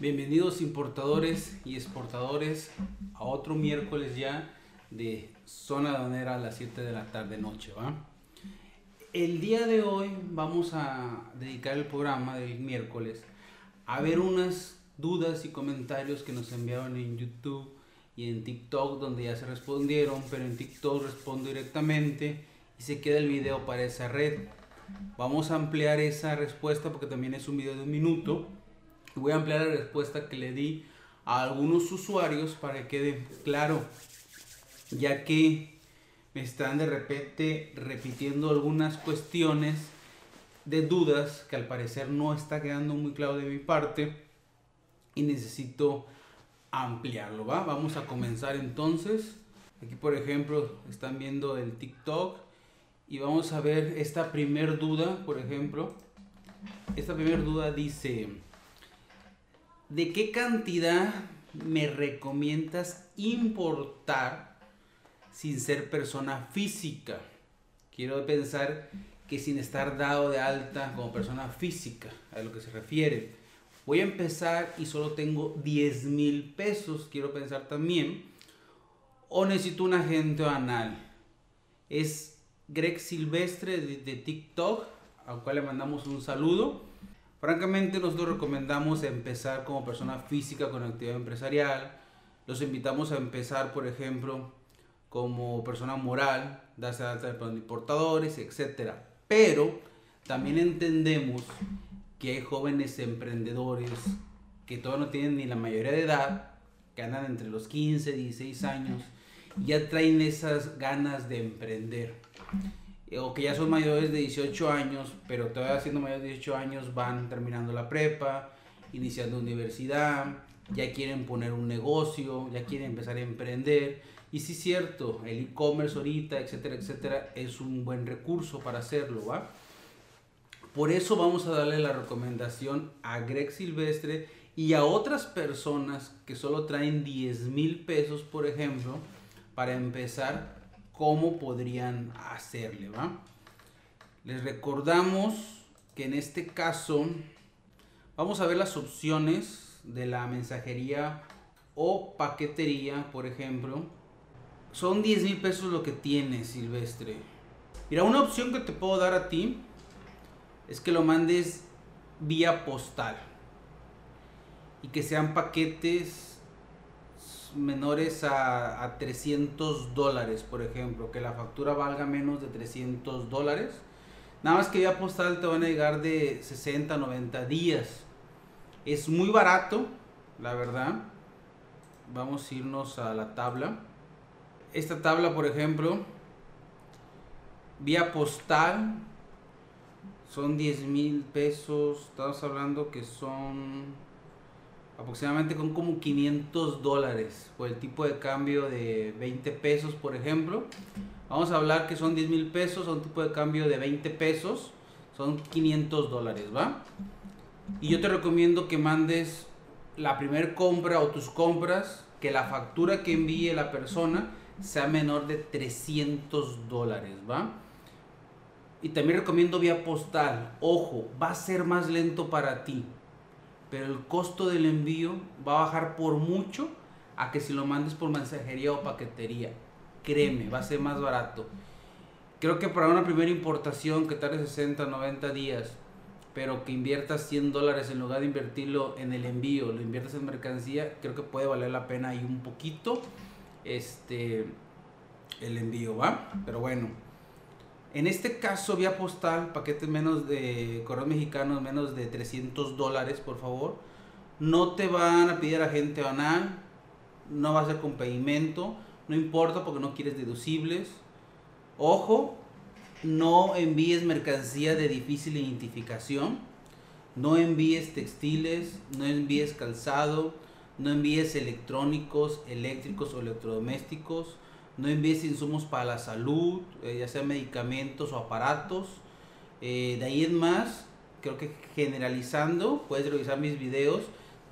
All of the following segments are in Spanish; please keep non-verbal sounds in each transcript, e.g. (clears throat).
Bienvenidos importadores y exportadores a otro miércoles ya de zona aduanera a las 7 de la tarde noche, ¿va? El día de hoy vamos a dedicar el programa del miércoles a ver unas dudas y comentarios que nos enviaron en YouTube y en TikTok donde ya se respondieron, pero en TikTok respondo directamente y se queda el video para esa red. Vamos a ampliar esa respuesta porque también es un video de un minuto. Voy a ampliar la respuesta que le di a algunos usuarios para que quede claro, ya que me están de repente repitiendo algunas cuestiones de dudas que al parecer no está quedando muy claro de mi parte y necesito ampliarlo, ¿va? Vamos a comenzar entonces. Aquí por ejemplo están viendo el TikTok y vamos a ver esta primer duda, por ejemplo. Esta primera duda dice, ¿de qué cantidad me recomiendas importar sin ser persona física? Quiero pensar que sin estar dado de alta como persona física, a lo que se refiere. Voy a empezar y solo tengo 10 mil pesos, quiero pensar también. O necesito un agente anal. Es Greg Silvestre de, TikTok, al cual le mandamos un saludo. Francamente, nosotros recomendamos empezar como persona física con actividad empresarial. Los invitamos a empezar, por ejemplo, como persona moral, darse alta de importadores, etc. Pero también entendemos que hay jóvenes emprendedores que todavía no tienen ni la mayoría de edad, que andan entre los 15, 16 años, y ya traen esas ganas de emprender o que ya son mayores de 18 años, pero todavía siendo mayores de 18 años van terminando la prepa, iniciando universidad, ya quieren poner un negocio, ya quieren empezar a emprender. Y sí es cierto, el e-commerce ahorita, etcétera, etcétera, es un buen recurso para hacerlo, ¿va? Por eso vamos a darle la recomendación a Greg Silvestre y a otras personas que solo traen 10 mil pesos, por ejemplo, para empezar cómo podrían hacerle, ¿va? Les recordamos que en este caso vamos a ver las opciones de la mensajería o paquetería, por ejemplo. Son 10 mil pesos lo que tiene Silvestre. Mira, una opción que te puedo dar a ti es que lo mandes vía postal y que sean paquetes menores a, 300 dólares, por ejemplo, que la factura valga menos de 300 dólares. Nada más que vía postal te van a llegar de 60 90 días. Es muy barato, la verdad. Vamos a irnos a la tabla. Esta tabla, por ejemplo, vía postal son 10 mil pesos. Estamos hablando que son aproximadamente con como 500 dólares por el tipo de cambio de 20 pesos, por ejemplo. Vamos a hablar que son 10 mil pesos, un tipo de cambio de 20 pesos, son 500 dólares, ¿va? Y yo te recomiendo que mandes la primera compra o tus compras, que la factura que envíe la persona sea menor de 300 dólares, ¿va? Y también recomiendo vía postal. Ojo, va a ser más lento para ti pero el costo del envío va a bajar por mucho a que si lo mandes por mensajería o paquetería. Créeme, va a ser más barato. Creo que para una primera importación que tarde 60, 90 días, pero que inviertas 100 dólares en lugar de invertirlo en el envío, lo inviertes en mercancía, creo que puede valer la pena ahí un poquito este el envío, ¿va? Pero bueno, en este caso, vía postal, paquetes menos de correos mexicanos, menos de 300 dólares, por favor. No te van a pedir agente banal, no va a ser con pedimento, no importa porque no quieres deducibles. Ojo, no envíes mercancía de difícil identificación, no envíes textiles, no envíes calzado, no envíes electrónicos, eléctricos o electrodomésticos no envíes insumos para la salud, eh, ya sea medicamentos o aparatos. Eh, de ahí en más, creo que generalizando, puedes revisar mis videos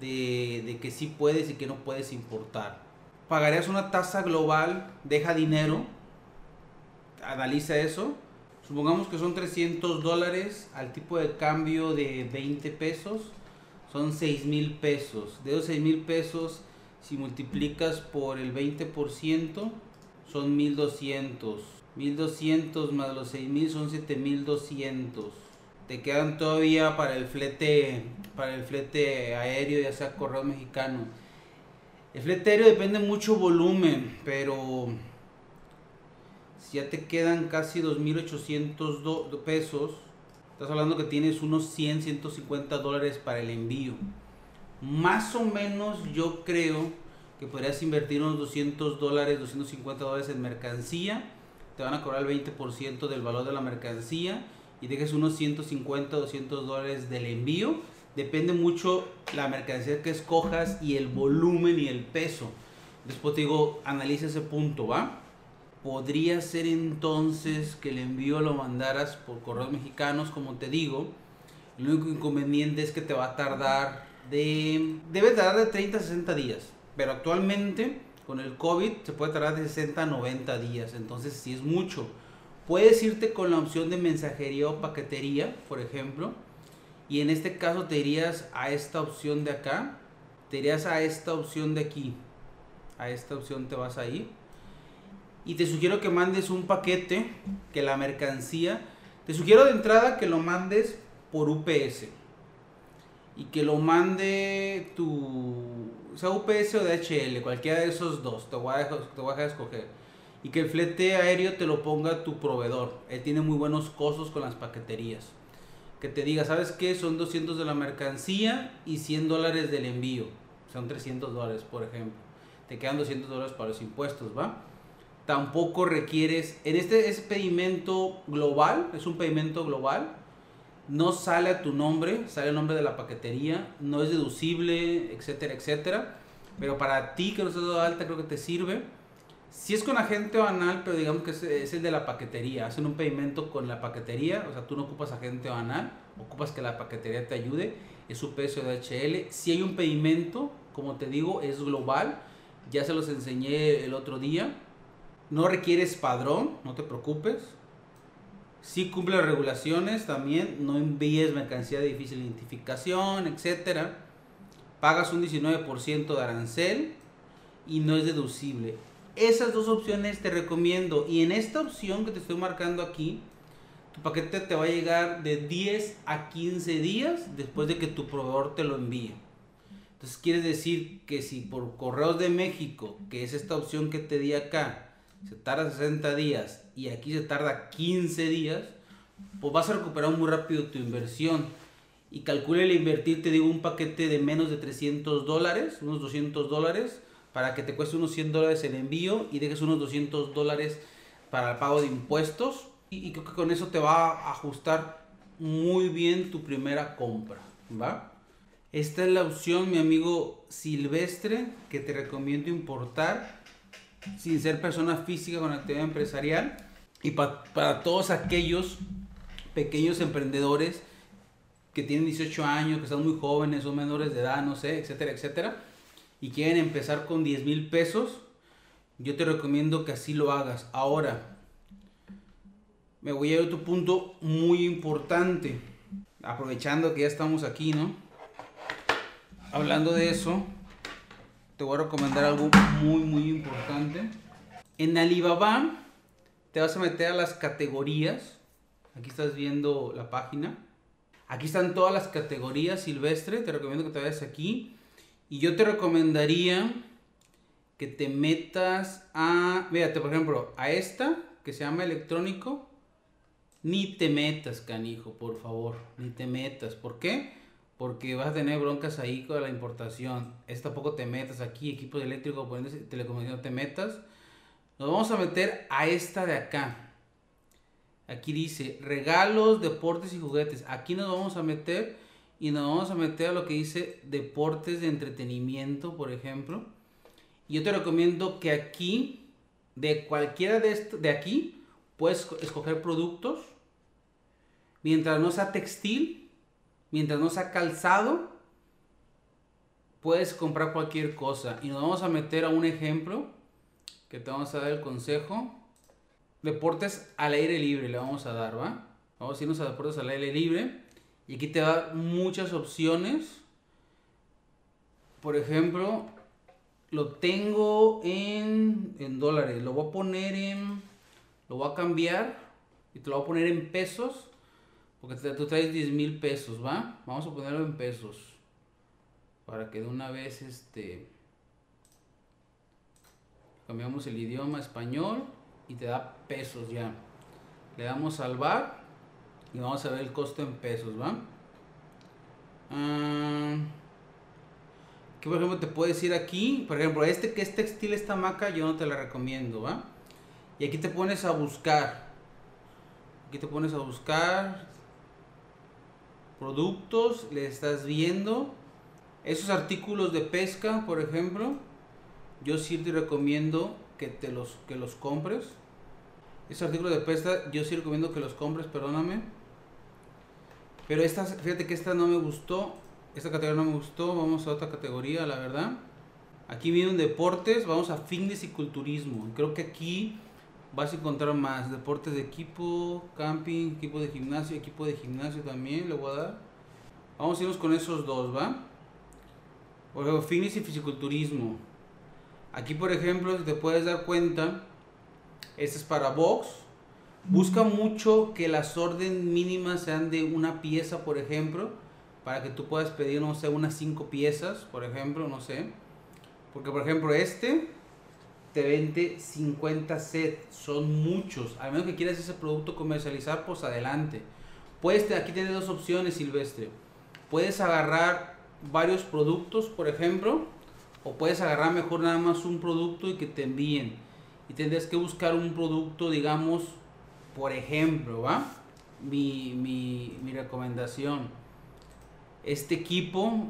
de, de, que sí puedes y que no puedes importar. Pagarías una tasa global, deja dinero, analiza eso. Supongamos que son 300 dólares al tipo de cambio de 20 pesos. son 6 mil pesos. De esos 6 mil pesos, si multiplicas por el 20%, son 1200. 1200 más los 6000 son 7200. Te quedan todavía para el flete para el flete aéreo, ya sea correo mexicano. El flete aéreo depende mucho volumen, pero si ya te quedan casi 2800 pesos, estás hablando que tienes unos 100, 150 dólares para el envío. Más o menos yo creo que podrías invertir unos 200 dólares, 250 dólares en mercancía. Te van a cobrar el 20% del valor de la mercancía y dejes unos 150, 200 dólares del envío. Depende mucho la mercancía que escojas y el volumen y el peso. Después te digo, analiza ese punto, ¿va? Podría ser entonces que el envío lo mandaras por correos mexicanos, como te digo. El único inconveniente es que te va a tardar de... Debe tardar de 30 a 60 días. Pero actualmente con el COVID se puede tardar de 60 a 90 días. Entonces sí es mucho. Puedes irte con la opción de mensajería o paquetería, por ejemplo. Y en este caso te irías a esta opción de acá. Te irías a esta opción de aquí. A esta opción te vas a ir y te sugiero que mandes un paquete, que la mercancía, te sugiero de entrada que lo mandes por UPS y que lo mande tu, sea UPS o DHL, cualquiera de esos dos, te voy a dejar, te voy a dejar escoger. Y que el flete aéreo te lo ponga tu proveedor, él tiene muy buenos costos con las paqueterías. Que te diga, ¿sabes qué? Son 200 de la mercancía y 100 dólares del envío. Son 300 dólares, por ejemplo. Te quedan 200 dólares para los impuestos, ¿va? tampoco requieres, en este es pedimento global, es un pedimento global, no sale a tu nombre, sale el nombre de la paquetería, no es deducible, etcétera, etcétera. Pero para ti que no estás dado alta, creo que te sirve. Si es con agente banal, pero digamos que es, el de la paquetería. Hacen un pedimento con la paquetería, o sea, tú no ocupas agente banal, ocupas que la paquetería te ayude, es su peso de. Si hay un pedimento, como te digo, es global. Ya se los enseñé el otro día no requieres padrón, no te preocupes. Si cumple las regulaciones también, no envíes mercancía de difícil identificación, etc. Pagas un 19% de arancel y no es deducible. Esas dos opciones te recomiendo. Y en esta opción que te estoy marcando aquí, tu paquete te va a llegar de 10 a 15 días después de que tu proveedor te lo envíe. Entonces quiere decir que si por correos de México, que es esta opción que te di acá, se tarda 60 días y aquí se tarda 15 días, pues vas a recuperar muy rápido tu inversión. Y calcule el invertir, te digo, un paquete de menos de 300 dólares, unos 200 dólares, para que te cueste unos 100 dólares el envío y dejes unos 200 dólares para el pago de impuestos. Y, y creo que con eso te va a ajustar muy bien tu primera compra, ¿va? Esta es la opción, mi amigo Silvestre, que te recomiendo importar sin ser persona física con actividad empresarial y para todos aquellos pequeños emprendedores que tienen 18 años, que son muy jóvenes, son menores de edad, no sé, etcétera, etcétera, y quieren empezar con 10 mil pesos, yo te recomiendo que así lo hagas. Ahora, me voy a otro punto muy importante, aprovechando que ya estamos aquí, ¿no? Hablando de eso, te voy a recomendar algo muy, muy importante. En Alibaba te vas a meter a las categorías. Aquí estás viendo la página. Aquí están todas las categorías silvestre. Te recomiendo que te vayas aquí. Y yo te recomendaría que te metas a, fíjate, por ejemplo, a esta que se llama electrónico. Ni te metas, canijo, por favor. Ni te metas. ¿Por qué? Porque vas a tener broncas ahí con la importación. Es tampoco te metas aquí, equipos eléctricos, telecomunicación, no te metas. Nos vamos a meter a esta de acá. Aquí dice regalos, deportes y juguetes. Aquí nos vamos a meter y nos vamos a meter a lo que dice deportes de entretenimiento, por ejemplo. Yo te recomiendo que aquí, de cualquiera de, esto, de aquí, puedes escoger productos. Mientras no sea textil, mientras no sea calzado, puedes comprar cualquier cosa. Y nos vamos a meter a un ejemplo que te vamos a dar el consejo. Deportes al aire libre le vamos a dar, ¿va? Vamos a irnos a deportes al aire libre. Y aquí te da muchas opciones por ejemplo, lo tengo en, en dólares. Lo voy a poner en... Lo voy a cambiar y te lo voy a poner en pesos. Porque tú traes 10 mil pesos, ¿va? Vamos a ponerlo en pesos. Para que de una vez este... Cambiamos el idioma español y te da pesos ya. Le damos salvar y vamos a ver el costo en pesos, ¿va? Que por ejemplo te puedes ir aquí, por ejemplo, este que es textil, esta maca, yo no te la recomiendo, ¿va? Y aquí te pones a buscar. Aquí te pones a buscar productos, le estás viendo. Esos artículos de pesca, por ejemplo, yo sí te recomiendo que te los, que los compres. Esos artículos de pesca, yo sí recomiendo que los compres, perdóname. Pero esta, fíjate que esta no me gustó. Esta categoría no me gustó. Vamos a otra categoría, la verdad. Aquí vienen deportes. Vamos a fitness y culturismo. Creo que aquí vas a encontrar más. Deportes de equipo, camping, equipo de gimnasio, equipo de gimnasio también le voy a dar. Vamos a irnos con esos dos, ¿va? Por ejemplo, fitness y fisiculturismo. Aquí, por ejemplo, si te puedes dar cuenta, este es para box Busca mucho que las órdenes mínimas sean de una pieza, por ejemplo, para que tú puedas pedir, no sé, unas cinco piezas, por ejemplo, no sé. Porque, por ejemplo, este te vende 50 sets, son muchos. A menos que quieras ese producto comercializar, pues adelante. Puedes, aquí tienes dos opciones, Silvestre. Puedes agarrar varios productos, por ejemplo, o puedes agarrar mejor nada más un producto y que te envíen. Y tendrías que buscar un producto, digamos, por ejemplo, ¿va? Mi, mi, recomendación. Este equipo,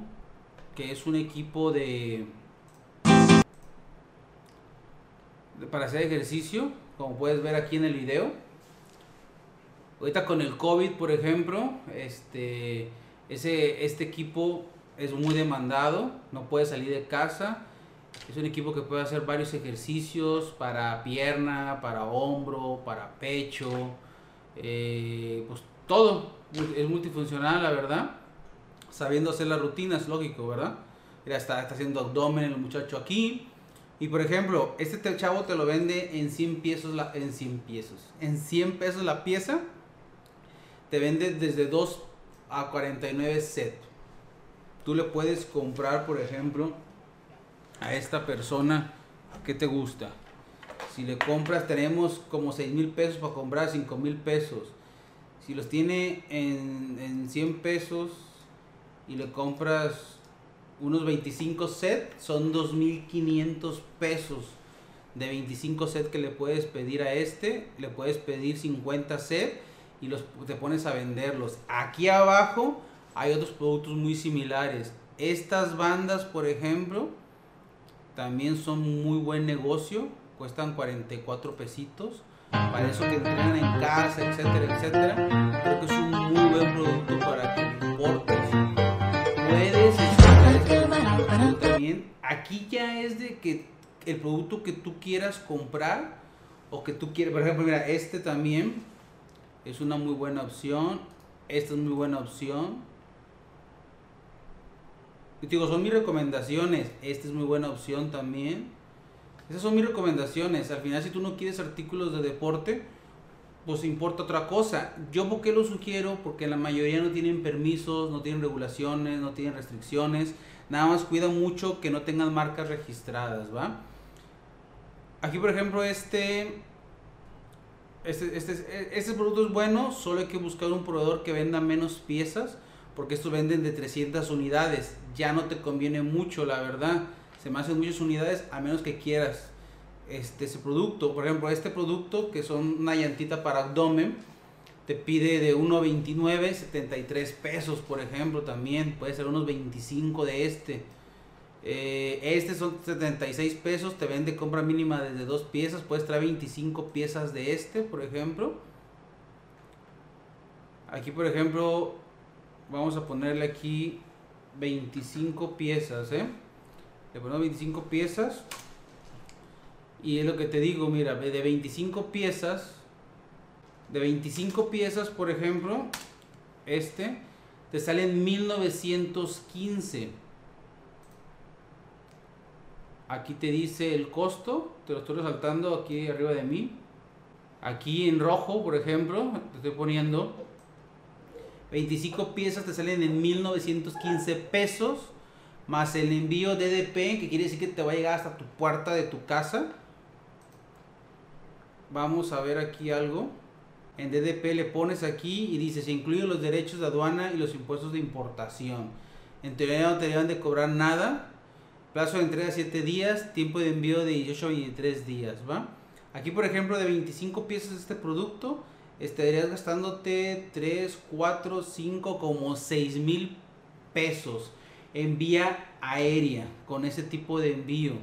que es un equipo de, para hacer ejercicio, como puedes ver aquí en el video. Ahorita con el COVID, por ejemplo, este, ese, este equipo es muy demandado, no puede salir de casa es un equipo que puede hacer varios ejercicios para pierna, para hombro, para pecho, eh, pues todo. Es multifuncional, la verdad. Sabiendo hacer las rutinas, lógico, ¿verdad? Mira, está, está haciendo abdomen el muchacho aquí. Y por ejemplo, este chavo te lo vende en 100 pesos, la, en 100 pesos, en 100 pesos la pieza. Te vende desde 2 a 49 set. Tú le puedes comprar, por ejemplo, a esta persona, ¿qué te gusta? Si le compras, tenemos como 6 mil pesos para comprar 5 mil pesos. Si los tiene en, en 100 pesos y le compras unos 25 sets, son 2.500 pesos de 25 sets que le puedes pedir a este. Le puedes pedir 50 sets y los, te pones a venderlos. Aquí abajo hay otros productos muy similares. Estas bandas, por ejemplo, también son muy buen negocio, cuestan 44 pesitos. Para eso que entrenan en casa, etcétera, etcétera. Creo que es un muy buen producto para que importes. Puedes Aquí ya es de que el producto que tú quieras comprar o que tú quieras, por ejemplo, mira, este también es una muy buena opción. Esta es muy buena opción digo, son mis recomendaciones. Esta es muy buena opción también. Esas son mis recomendaciones. Al final, si tú no quieres artículos de deporte, pues importa otra cosa. Yo, ¿por qué lo sugiero? Porque la mayoría no tienen permisos, no tienen regulaciones, no tienen restricciones. Nada más cuida mucho que no tengan marcas registradas, ¿va? Aquí, por ejemplo, este, este, este, este producto es bueno, solo hay que buscar un proveedor que venda menos piezas porque estos venden de 300 unidades. Ya no te conviene mucho, la verdad. Se me hacen muchas unidades a menos que quieras este, ese producto. Por ejemplo, este producto que son una llantita para abdomen, te pide de 1.29, 73 pesos, por ejemplo, también. Puede ser unos 25 de este. Eh, este son 76 pesos, te vende compra mínima desde dos piezas. Puedes traer 25 piezas de este, por ejemplo. Aquí, por ejemplo, vamos a ponerle aquí 25 piezas, ¿eh? Le ponemos 25 piezas. Y es lo que te digo, mira, de 25 piezas, de 25 piezas, por ejemplo, este, te salen 1915. aquí te dice el costo, te lo estoy resaltando aquí arriba de mí. Aquí en rojo, por ejemplo, te estoy poniendo 25 piezas te salen en 1915 pesos más el envío DDP, que quiere decir que te va a llegar hasta tu puerta de tu casa. Vamos a ver aquí algo. En DDP le pones aquí y dice, se incluyen los derechos de aduana y los impuestos de importación. En teoría no te deben de cobrar nada. Plazo de entrega 7 días, tiempo de envío de 18 a 23 días, ¿va? Aquí, por ejemplo, de 25 piezas de este producto, estarías gastándote 3, 4, 5, como 6 mil pesos en vía aérea con ese tipo de envío.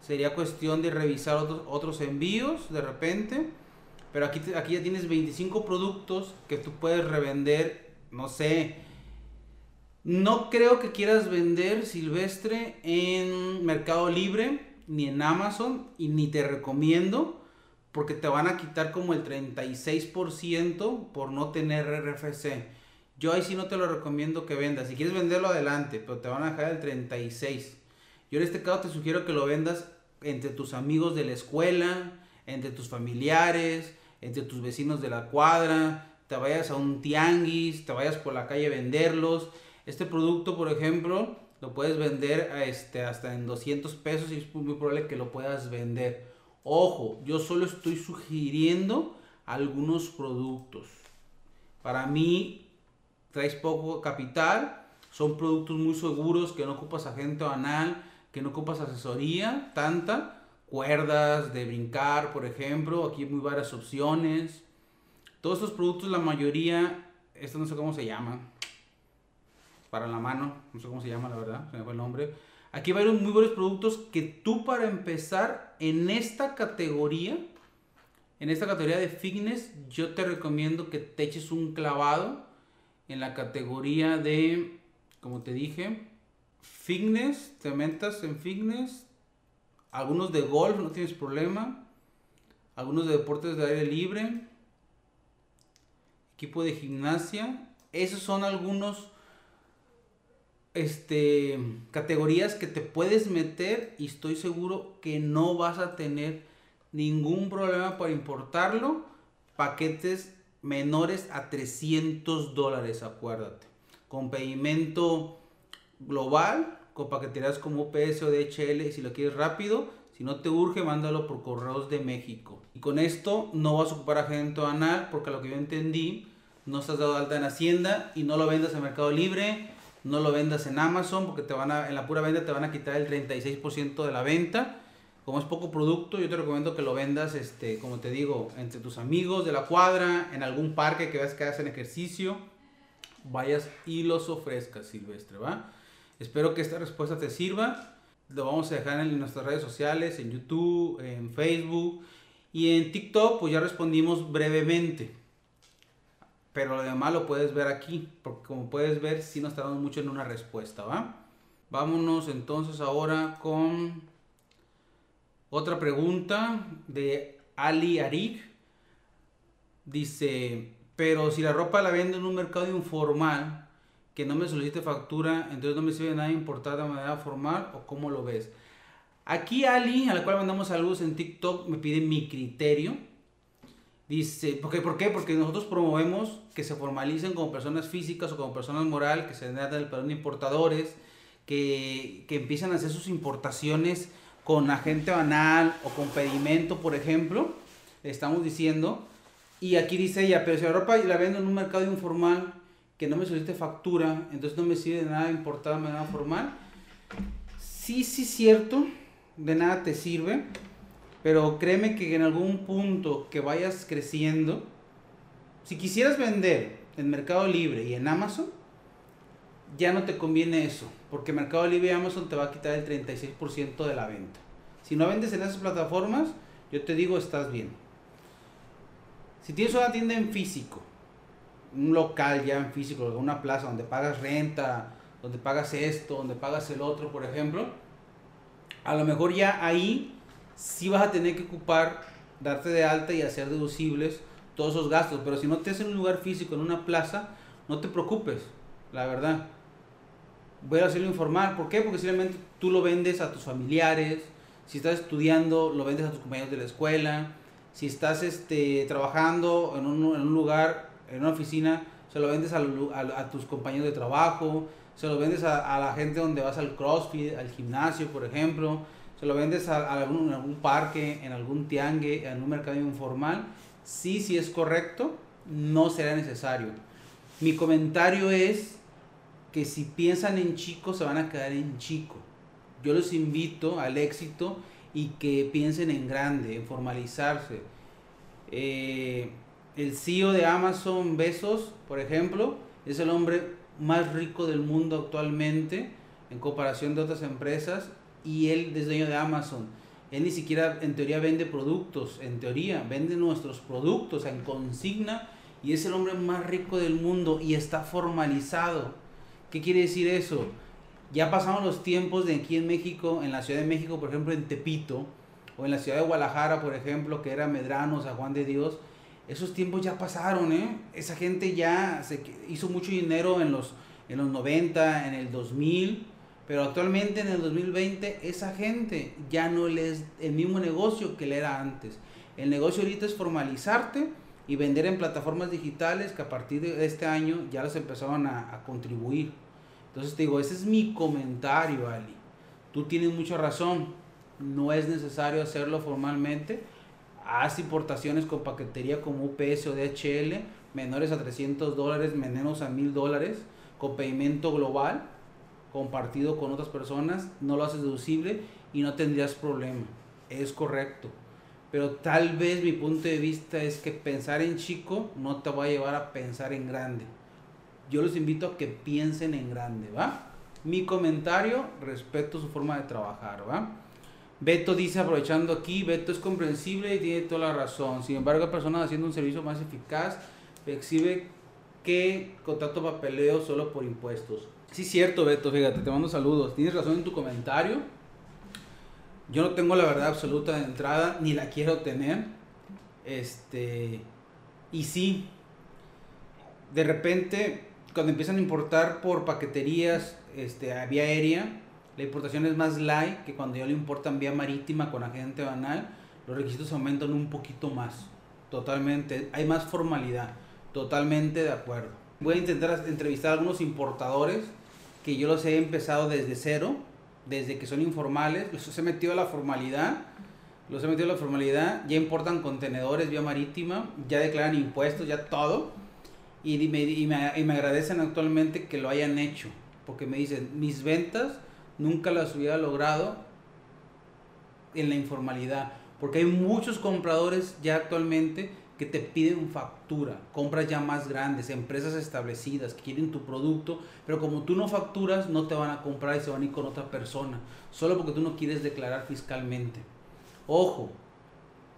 Sería cuestión de revisar otros, otros envíos de repente. Pero aquí, aquí ya tienes 25 productos que tú puedes revender, no sé. No creo que quieras vender silvestre en Mercado Libre ni en Amazon y ni te recomiendo porque te van a quitar como el 36% por no tener RFC. Yo ahí sí no te lo recomiendo que vendas. Si quieres venderlo adelante, pero te van a dejar el 36. Yo en este caso te sugiero que lo vendas entre tus amigos de la escuela, entre tus familiares, entre tus vecinos de la cuadra, te vayas a un tianguis, te vayas por la calle a venderlos. Este producto, por ejemplo, lo puedes vender este, hasta en 200 pesos y es muy probable que lo puedas vender. Ojo, yo solo estoy sugiriendo algunos productos. Para mí, traes poco capital, son productos muy seguros que no ocupas agente banal, que no ocupas asesoría tanta, cuerdas de brincar, por ejemplo, aquí hay muy varias opciones. Todos estos productos, la mayoría, esto no sé cómo se llaman, para la mano, no sé cómo se llama la verdad, se me fue el nombre Aquí va a haber muy buenos productos que tú para empezar en esta categoría, en esta categoría de fitness, yo te recomiendo que te eches un clavado en la categoría de, como te dije, fitness, te metas en fitness, algunos de golf, no tienes problema, algunos de deportes de aire libre, equipo de gimnasia, esos son algunos este, categorías que te puedes meter y estoy seguro que no vas a tener ningún problema para importarlo. Paquetes menores a 300 dólares, acuérdate. Con pedimento global, con paqueterías como UPS o DHL, si lo quieres rápido, si no te urge, mándalo por correos de México. Y con esto no vas a ocupar agente anal, porque lo que yo entendí, no estás dado alta en Hacienda y no lo vendas en Mercado Libre no lo vendas en Amazon porque te van a, en la pura venta te van a quitar el 36% de la venta. Como es poco producto, yo te recomiendo que lo vendas, este, como te digo, entre tus amigos de la cuadra, en algún parque que veas que hacen ejercicio, vayas y los ofrezcas, Silvestre, ¿va? Espero que esta respuesta te sirva. Lo vamos a dejar en nuestras redes sociales, en YouTube, en Facebook y en TikTok, pues ya respondimos brevemente. Pero lo demás lo puedes ver aquí, porque como puedes ver, sí nos tardamos mucho en una respuesta, ¿va? Vámonos entonces ahora con otra pregunta de Ali Arik. Dice, pero si la ropa la vendo en un mercado informal, que no me solicite factura, entonces no me sirve nada importar de manera formal, o cómo lo ves. Aquí Ali, a la cual mandamos saludos en TikTok, me pide mi criterio Dice, ¿por qué? ¿por qué? Porque nosotros promovemos que se formalicen como personas físicas o como personas moral, que se den el perdón de importadores, que, que empiecen a hacer sus importaciones con agente banal o con pedimento, por ejemplo, estamos diciendo. Y aquí dice ella, pero si la ropa la vendo en un mercado informal que no me solicite factura, entonces no me sirve de nada importar de manera formal. Sí, sí, cierto, de nada te sirve pero créeme que en algún punto que vayas creciendo, si quisieras vender en Mercado Libre y en Amazon, ya no te conviene eso, porque Mercado Libre y Amazon te va a quitar el 36% de la venta. Si no vendes en esas plataformas, yo te digo, estás bien. Si tienes una tienda en físico, un local ya en físico, una plaza donde pagas renta, donde pagas esto, donde pagas el otro, por ejemplo, a lo mejor ya ahí si vas a tener que ocupar, darte de alta y hacer deducibles todos esos gastos. Pero si no te en un lugar físico, en una plaza, no te preocupes, la verdad. Voy a hacerlo informal. ¿Por qué? Porque simplemente tú lo vendes a tus familiares, Si estás estudiando, lo vendes a tus compañeros de la escuela. Si estás este, trabajando en un, en un lugar, en una oficina, se lo vendes a, a, a tus compañeros de trabajo. Se lo vendes a, a, la gente donde vas al CrossFit, al gimnasio, por ejemplo. Se lo vendes a, algún, en algún parque, en algún tiangue, en un mercado informal. Sí, sí es correcto, no será necesario. Mi comentario es que si piensan en chico, se van a quedar en chico. Yo los invito al éxito y que piensen en grande, en formalizarse. Eh, el CEO de Amazon, Besos, por ejemplo, es el hombre más rico del mundo actualmente en comparación de otras empresas y él es dueño de Amazon. Él ni siquiera en teoría vende productos, en teoría vende nuestros productos en consigna y es el hombre más rico del mundo y está formalizado. ¿Qué quiere decir eso? Ya pasamos los tiempos de aquí en México, en la Ciudad de México, por ejemplo, en Tepito, o en la ciudad de Guadalajara, por ejemplo, que era Medrano, San Juan de Dios. Esos tiempos ya pasaron, ¿eh? Esa gente ya se hizo mucho dinero en los, en los 90, en el 2000, pero actualmente en el 2020 esa gente ya no es el mismo negocio que le era antes. El negocio ahorita es formalizarte y vender en plataformas digitales que a partir de este año ya las empezaron a, a contribuir. Entonces te digo, ese es mi comentario, Ali. Tú tienes mucha razón. No es necesario hacerlo formalmente. Haz importaciones con paquetería como UPS o DHL, menores a 300 dólares, menos a 1000 dólares, con pedimento global, compartido con otras personas. No lo haces deducible y no tendrías problema. Es correcto. Pero tal vez mi punto de vista es que pensar en chico no te va a llevar a pensar en grande. Yo los invito a que piensen en grande, ¿va? Mi comentario respecto a su forma de trabajar, ¿va? Beto dice, aprovechando aquí, Beto es comprensible y tiene toda la razón. Sin embargo, personas haciendo un servicio más eficaz, exhibe que contrato papeleo solo por impuestos. Sí, cierto, Beto, fíjate, te mando saludos. Tienes razón en tu comentario yo no tengo la verdad absoluta de entrada, ni la quiero tener. Este, y sí, de repente, cuando empiezan a importar por paqueterías este, vía aérea, la importación es más light que cuando ya lo importan vía marítima con agente banal, los requisitos aumentan un poquito más. Totalmente, hay más formalidad. Totalmente de acuerdo. Voy a intentar entrevistar a algunos importadores que yo los he empezado desde cero desde que son informales, los he metido a la formalidad, los he metido a la formalidad, ya importan contenedores vía marítima, ya declaran impuestos, ya todo, y me, agradecen actualmente que lo hayan hecho, porque me dicen, mis ventas nunca las hubiera logrado en la informalidad, porque hay muchos compradores ya actualmente que te piden factura, compras ya más grandes, empresas establecidas que quieren tu producto, pero como tú no facturas, no te van a comprar y se van a ir con otra persona, solo porque tú no quieres declarar fiscalmente. Ojo,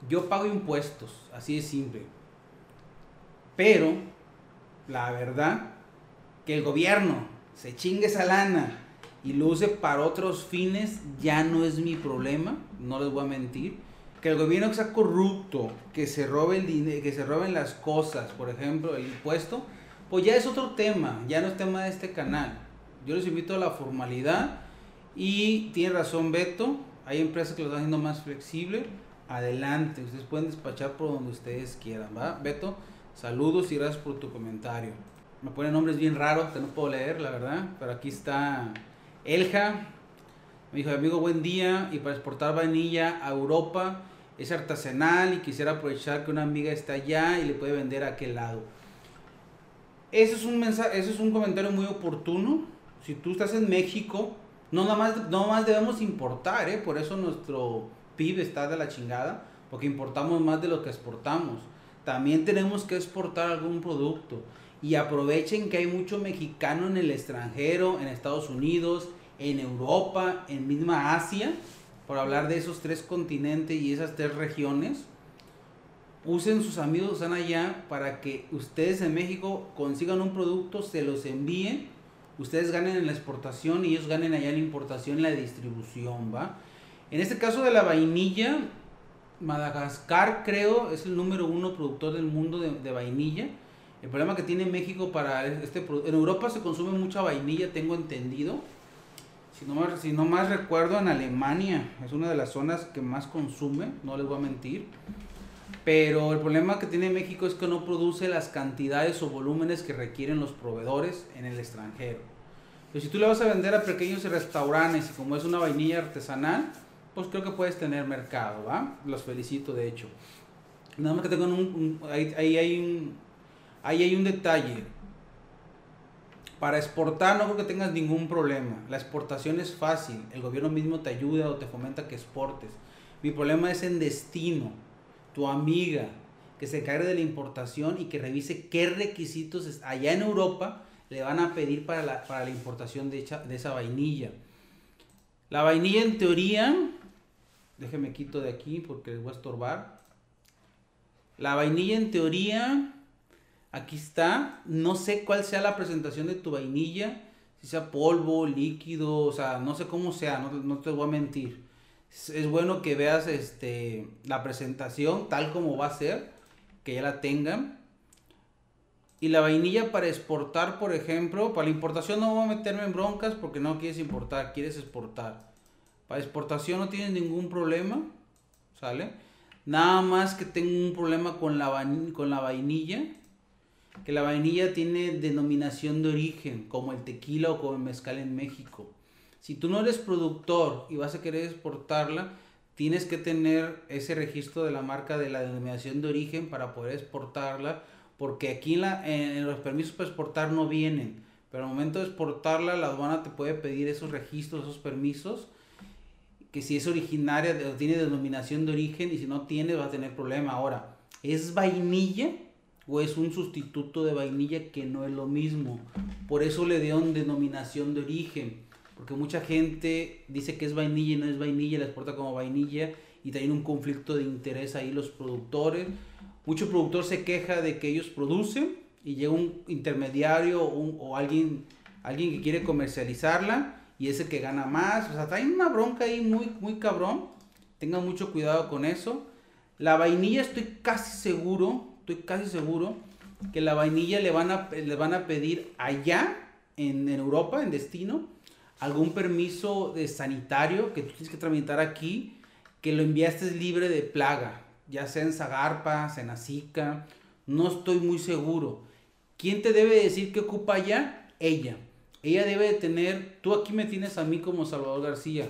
yo pago impuestos, así de simple. Pero, la verdad, que el gobierno se chingue esa lana y lo use para otros fines, ya no es mi problema, no les voy a mentir que el gobierno sea corrupto, que se robe el dinero, que se roben las cosas, por ejemplo, el impuesto, pues ya es otro tema, ya no es tema de este canal. Yo les invito a la formalidad y tiene razón Beto, hay empresas que lo están haciendo más flexible. Adelante, ustedes pueden despachar por donde ustedes quieran, ¿va? Beto, saludos y gracias por tu comentario. Me ponen nombres bien raros que no puedo leer, la verdad, pero aquí está Elja. Me dijo, amigo, buen día. Y para exportar vainilla a Europa, es artesanal y quisiera aprovechar que una amiga está allá y le puede vender a aquel lado. Ese es un mensaje, ese es un comentario muy oportuno. Si tú estás en México, no nada más, no más debemos importar, ¿eh? por eso nuestro PIB está de la chingada, porque importamos más de lo que exportamos. También tenemos que exportar algún producto. Y aprovechen que hay mucho mexicano en el extranjero, en Estados Unidos, en Europa, en misma Asia, por hablar de esos tres continentes y esas tres regiones, usen sus amigos que están allá para que ustedes en México consigan un producto, se los envíen, ustedes ganen en la exportación y ellos ganen allá en la importación y la distribución, ¿va? En este caso de la vainilla, Madagascar creo es el número uno productor del mundo de, de vainilla. El problema que tiene México para este en Europa se consume mucha vainilla, tengo entendido Si no, más, si no más recuerdo, en Alemania es una de las zonas que más consume, no les voy a mentir. Pero el problema que tiene México es que no produce las cantidades o volúmenes que requieren los proveedores en el extranjero. Pero si tú le vas a vender a pequeños restaurantes y como es una vainilla artesanal, pues creo que puedes tener mercado, ¿va? Los felicito de hecho. Nada más que tengo un, ahí, hay un, ahí hay un detalle. Para exportar no creo que tengas ningún problema. La exportación es fácil. El gobierno mismo te ayuda o te fomenta que exportes. Mi problema es en destino. Tu amiga que se encargue de la importación y que revise qué requisitos allá en Europa le van a pedir para la, para la importación de, de esa vainilla. La vainilla en teoría, déjeme quito de aquí porque les voy a estorbar. La vainilla en teoría, aquí está. No sé cuál sea la presentación de tu vainilla. Si sea polvo, líquido, o sea, no sé cómo sea, no, te voy a mentir. Es, bueno que veas este, la presentación tal como va a ser, que ya la tengan. Y la vainilla para exportar, por ejemplo, para la importación no voy a meterme en broncas porque no quieres importar, quieres exportar. Para exportación no tienes ningún problema, ¿sale? Nada más que tengo un problema con la, con la vainilla. Que la vainilla tiene denominación de origen, como el tequila o como el mezcal en México. Si tú no eres productor y vas a querer exportarla, tienes que tener ese registro de la marca de la denominación de origen para poder exportarla, porque aquí en, los permisos para exportar no vienen. Pero al momento de exportarla, la aduana te puede pedir esos registros, esos permisos que si es originaria, tiene denominación de origen y si no tiene va a tener problema. Ahora, ¿es vainilla o es un sustituto de vainilla que no es lo mismo? Por eso le dieron denominación de origen, porque mucha gente dice que es vainilla y no es vainilla, la exporta como vainilla y tienen un conflicto de interés ahí los productores. Mucho productor se queja de que ellos producen y llega un intermediario o alguien, alguien que quiere comercializarla y es el que gana más. O sea, traen una bronca ahí muy, muy cabrón. Tengan mucho cuidado con eso. La vainilla estoy casi seguro, estoy casi seguro que la vainilla le van a, van a pedir allá en, Europa, en destino, algún permiso de sanitario que tú tienes que tramitar aquí, que lo enviaste libre de plaga, ya sea en Zagarpa, Senacica, no estoy muy seguro. ¿Quién te debe decir que ocupa allá? Ella ella debe de tener, tú aquí me tienes a mí como Salvador García,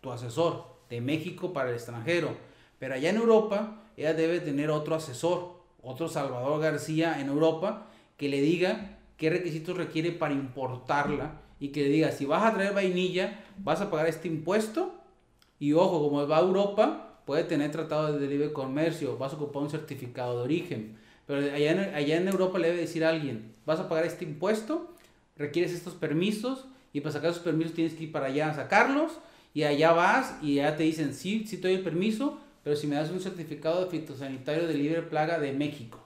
tu asesor de México para el extranjero, pero allá en Europa ella debe tener otro asesor, otro Salvador García en Europa, que le diga qué requisitos requiere para importarla y que le diga, si vas a traer vainilla, vas a pagar este impuesto y ojo, como va a Europa, puede tener tratado de libre comercio, vas a ocupar un certificado de origen, pero allá en, allá en Europa le debe decir a alguien, vas a pagar este impuesto requieres estos permisos y para sacar esos permisos tienes que ir para allá a sacarlos y allá vas y ya te dicen, sí, sí te doy el permiso, pero si me das un certificado de fitosanitario de libre plaga de México.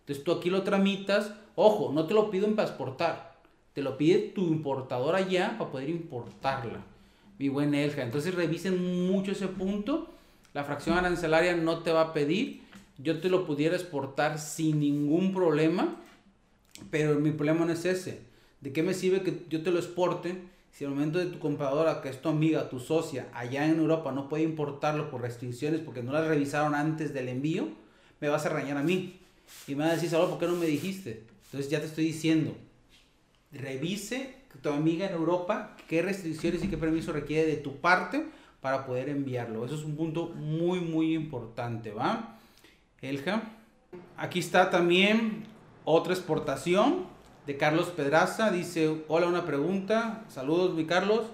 Entonces tú aquí lo tramitas, ojo, no te lo piden para exportar, te lo pide tu importador allá para poder importarla. Mi buen Elja, entonces revisen mucho ese punto. La fracción arancelaria no te va a pedir, yo te lo pudiera exportar sin ningún problema, pero mi problema no es ese ¿De qué me sirve que yo te lo exporte si al momento de tu compradora, que es tu amiga, tu socia, allá en Europa no puede importarlo por restricciones porque no las revisaron antes del envío? Me vas a reñar a mí. Y me vas a decir, Salvador, ¿por qué no me dijiste? Entonces ya te estoy diciendo, revise tu amiga en Europa qué restricciones y qué permiso requiere de tu parte para poder enviarlo. Eso es un punto muy, muy importante, ¿va? Elja. Aquí está también otra exportación de Carlos Pedraza. Dice, hola, una pregunta. Saludos, mi Carlos.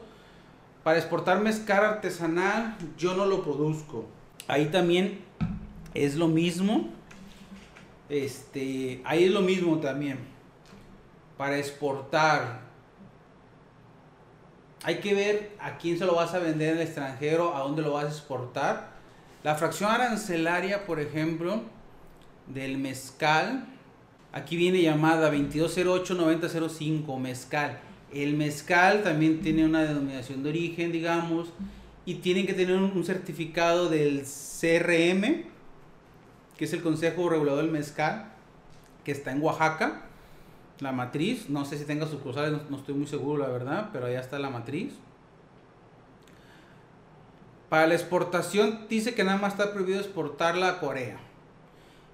Para exportar mezcal artesanal, yo no lo produzco. Ahí también es lo mismo. Este, ahí es lo mismo también. Para exportar, hay que ver a quién se lo vas a vender en el extranjero, a dónde lo vas a exportar. La fracción arancelaria, por ejemplo, del mezcal, Aquí viene llamada 2208-9005, mezcal. El mezcal también tiene una denominación de origen, digamos, y tienen que tener un, certificado del CRM, que es el Consejo Regulador del Mezcal, que está en Oaxaca, la matriz. No sé si tenga sucursales, no, no estoy muy seguro, la verdad, pero allá está la matriz. Para la exportación dice que nada más está prohibido exportarla a Corea.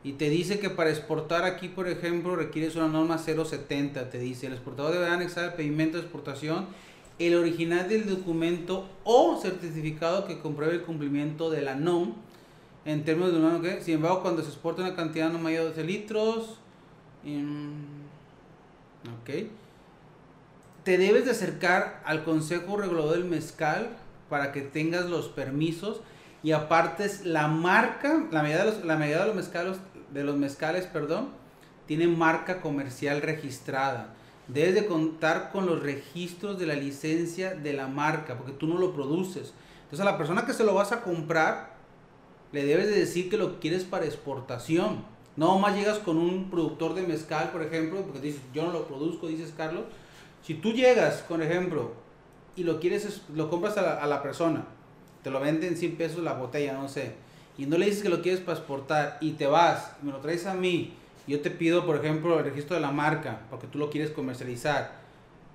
Y te dice que para exportar aquí, por ejemplo, requieres una norma 070. Te dice, el exportador debe anexar el pedimento de exportación el original del documento o certificado que compruebe el cumplimiento de la NOM en términos de un que sin embargo cuando se exporta una cantidad no mayor de 12 litros ok te debes de acercar al consejo regulador del mezcal para que tengas los permisos y aparte la marca la medida los, la medida de los mezcalos de los mezcales perdón tiene marca comercial registrada debes de contar con los registros de la licencia de la marca, porque tú no lo produces. Entonces a la persona que se lo vas a comprar, le debes de decir que lo quieres para exportación. No más llegas con un productor de mezcal, por ejemplo, porque dices, yo no lo produzco, dices Carlos. Si tú llegas, por ejemplo, y lo quieres, lo compras a la, a la persona, te lo venden 100 pesos la botella, no sé, y no le dices que lo quieres para exportar y te vas, me lo traes a mí, yo te pido, por ejemplo, el registro de la marca, porque tú lo quieres comercializar.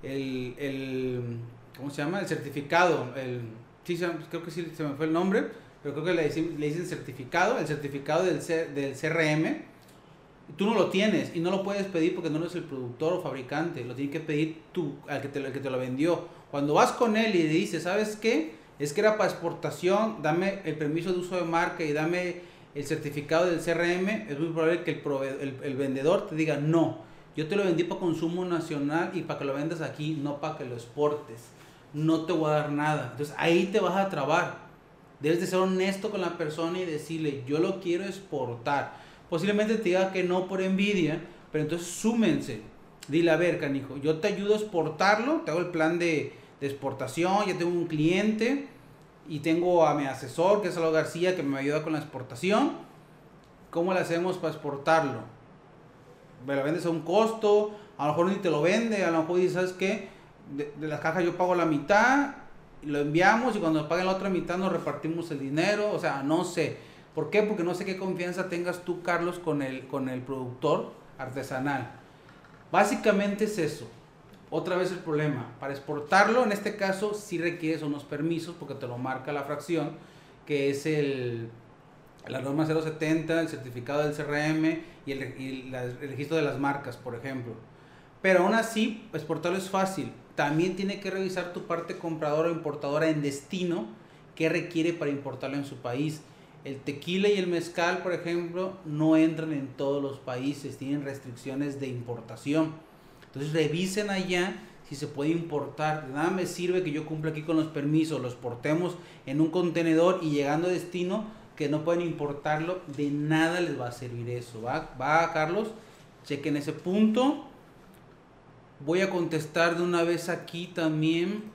El, el ¿cómo se llama? El certificado. El, sí, creo que sí se me fue el nombre, pero creo que le dicen, le certificado, el certificado del, del CRM. Tú no lo tienes y no lo puedes pedir porque no eres el productor o fabricante, lo tiene que pedir tú, al que te, el que te lo vendió. Cuando vas con él y le dices, ¿sabes qué? Es que era para exportación, dame el permiso de uso de marca y dame el certificado del CRM, es muy probable que el, el, vendedor te diga, no, yo te lo vendí para consumo nacional y para que lo vendas aquí, no para que lo exportes. No te voy a dar nada. Entonces ahí te vas a trabar. Debes de ser honesto con la persona y decirle, yo lo quiero exportar. Posiblemente te diga que no por envidia, pero entonces súmense. Dile, a ver, canijo, yo te ayudo a exportarlo, te hago el plan de, de exportación, ya tengo un cliente, y tengo a mi asesor, que es Salvador García, que me ayuda con la exportación. ¿Cómo le hacemos para exportarlo? Me lo vendes a un costo, a lo mejor ni te lo vende, a lo mejor dices, ¿sabes qué? De, de la caja yo pago la mitad, lo enviamos y cuando paguen la otra mitad nos repartimos el dinero, o sea, no sé. ¿Por qué? Porque no sé qué confianza tengas tú, Carlos, con el, con el productor artesanal. Básicamente es eso otra vez el problema. Para exportarlo, en este caso, sí requieres unos permisos porque te lo marca la fracción, que es el, la norma 070, el certificado del CRM y el, registro de las marcas, por ejemplo. Pero aún así, exportarlo es fácil. También tiene que revisar tu parte compradora o importadora en destino que requiere para importarlo en su país. El tequila y el mezcal, por ejemplo, no entran en todos los países, tienen restricciones de importación. Entonces revisen allá si se puede importar. Nada me sirve que yo cumpla aquí con los permisos, los portemos en un contenedor y llegando a destino que no pueden importarlo, de nada les va a servir eso. ¿Va, va Carlos? Chequen ese punto. Voy a contestar de una vez aquí también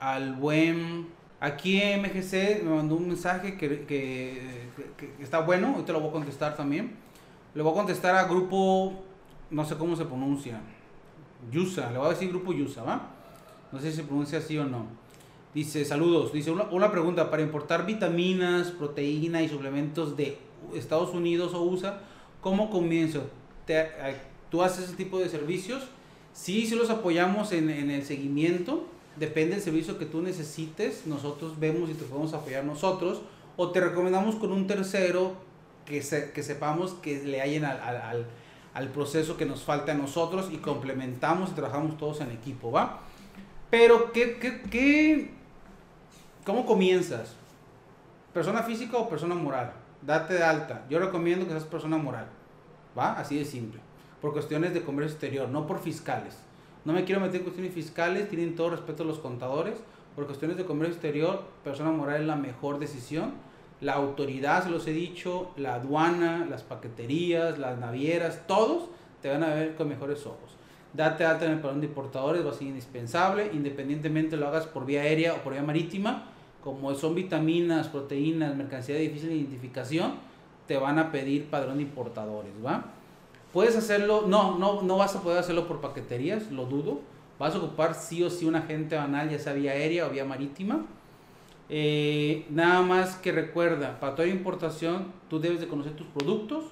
al buen... Aquí MGC me mandó un mensaje que, que, que, está bueno, ahorita lo voy a contestar también. Le voy a contestar a grupo, no sé cómo se pronuncia. Yusa, le voy a decir grupo Yusa, ¿va? No sé si se pronuncia así o no. Dice, saludos, dice una, pregunta, para importar vitaminas, proteína y suplementos de Estados Unidos o USA, ¿cómo comienzo? ¿Tú haces ese tipo de servicios? Sí, sí los apoyamos en, el seguimiento, depende del servicio que tú necesites, nosotros vemos si te podemos apoyar nosotros, o te recomendamos con un tercero que, que sepamos que le hayan al al proceso que nos falta a nosotros y complementamos y trabajamos todos en equipo, ¿va? Pero, ¿qué, qué, qué, cómo comienzas? ¿Persona física o persona moral? Date de alta. Yo recomiendo que seas persona moral, ¿va? Así de simple. Por cuestiones de comercio exterior, no por fiscales. No me quiero meter en cuestiones fiscales, tienen todo respeto a los contadores. Por cuestiones de comercio exterior, persona moral es la mejor decisión la autoridad, se los he dicho, la aduana, las paqueterías, las navieras, todos te van a ver con mejores ojos. Date alta en el padrón de importadores, va a ser indispensable, independientemente lo hagas por vía aérea o por vía marítima, como son vitaminas, proteínas, mercancía de difícil identificación, te van a pedir padrón de importadores, ¿va? Puedes hacerlo, no, no, no vas a poder hacerlo por paqueterías, lo dudo. Vas a ocupar sí o sí un agente banal, ya sea vía aérea o vía marítima eh, nada más que recuerda, para toda importación tú debes de conocer tus productos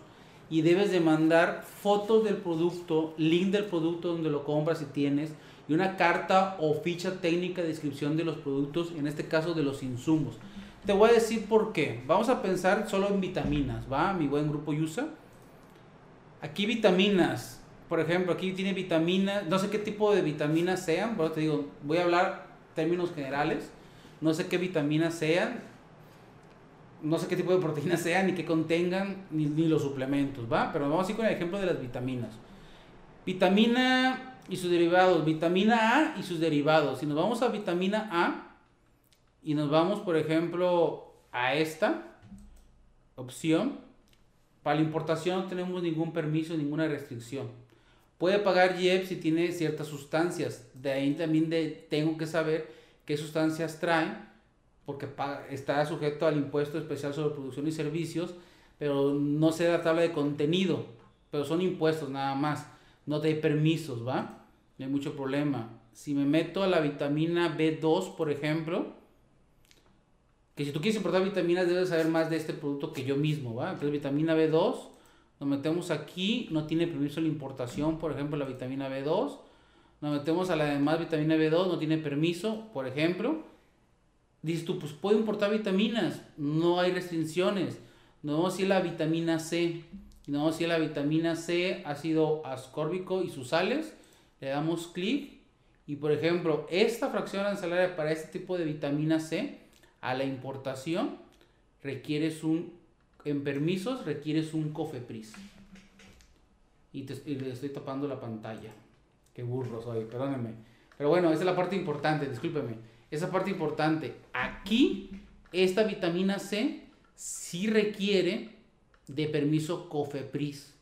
y debes de mandar fotos del producto, link del producto donde lo compras si tienes y una carta o ficha técnica de descripción de los productos, en este caso de los insumos. Te voy a decir por qué. Vamos a pensar solo en vitaminas, ¿va? Mi buen grupo Yusa. Aquí vitaminas, por ejemplo, aquí tiene vitaminas, no sé qué tipo de vitaminas sean, pero te digo, voy a hablar términos generales, no sé qué vitaminas sean, no sé qué tipo de proteínas sean, ni qué contengan, ni, los suplementos, ¿va? Pero vamos a ir con el ejemplo de las vitaminas. Vitamina y sus derivados, vitamina A y sus derivados. Si nos vamos a vitamina A y nos vamos, por ejemplo, a esta opción, para la importación no tenemos ningún permiso, ninguna restricción. Puede pagar IEP si tiene ciertas sustancias. De ahí también de, tengo que saber qué sustancias trae, porque está sujeto al impuesto especial sobre producción y servicios, pero no sé la tabla de contenido, pero son impuestos nada más. No te hay permisos, ¿va? No hay mucho problema. Si me meto a la vitamina B2, por ejemplo, que si tú quieres importar vitaminas debes saber más de este producto que yo mismo, ¿va? Entonces vitamina B2, nos metemos aquí, no tiene permiso la importación, por ejemplo, la vitamina B2. Nos metemos a la demás vitamina B2, no tiene permiso, por ejemplo. Dices tú, pues puedo importar vitaminas, no hay restricciones. No a la vitamina C. No a la vitamina C, ácido ascórbico y sus sales. Le damos clic y, por ejemplo, esta fracción arancelaria para este tipo de vitamina C a la importación, requieres un, en permisos, requieres un COFEPRIS. Y, te, le estoy tapando la pantalla. Qué burro soy, perdónenme. Pero bueno, esa es la parte importante, discúlpeme. Esa parte importante. Aquí, esta vitamina C sí requiere de permiso COFEPRIS.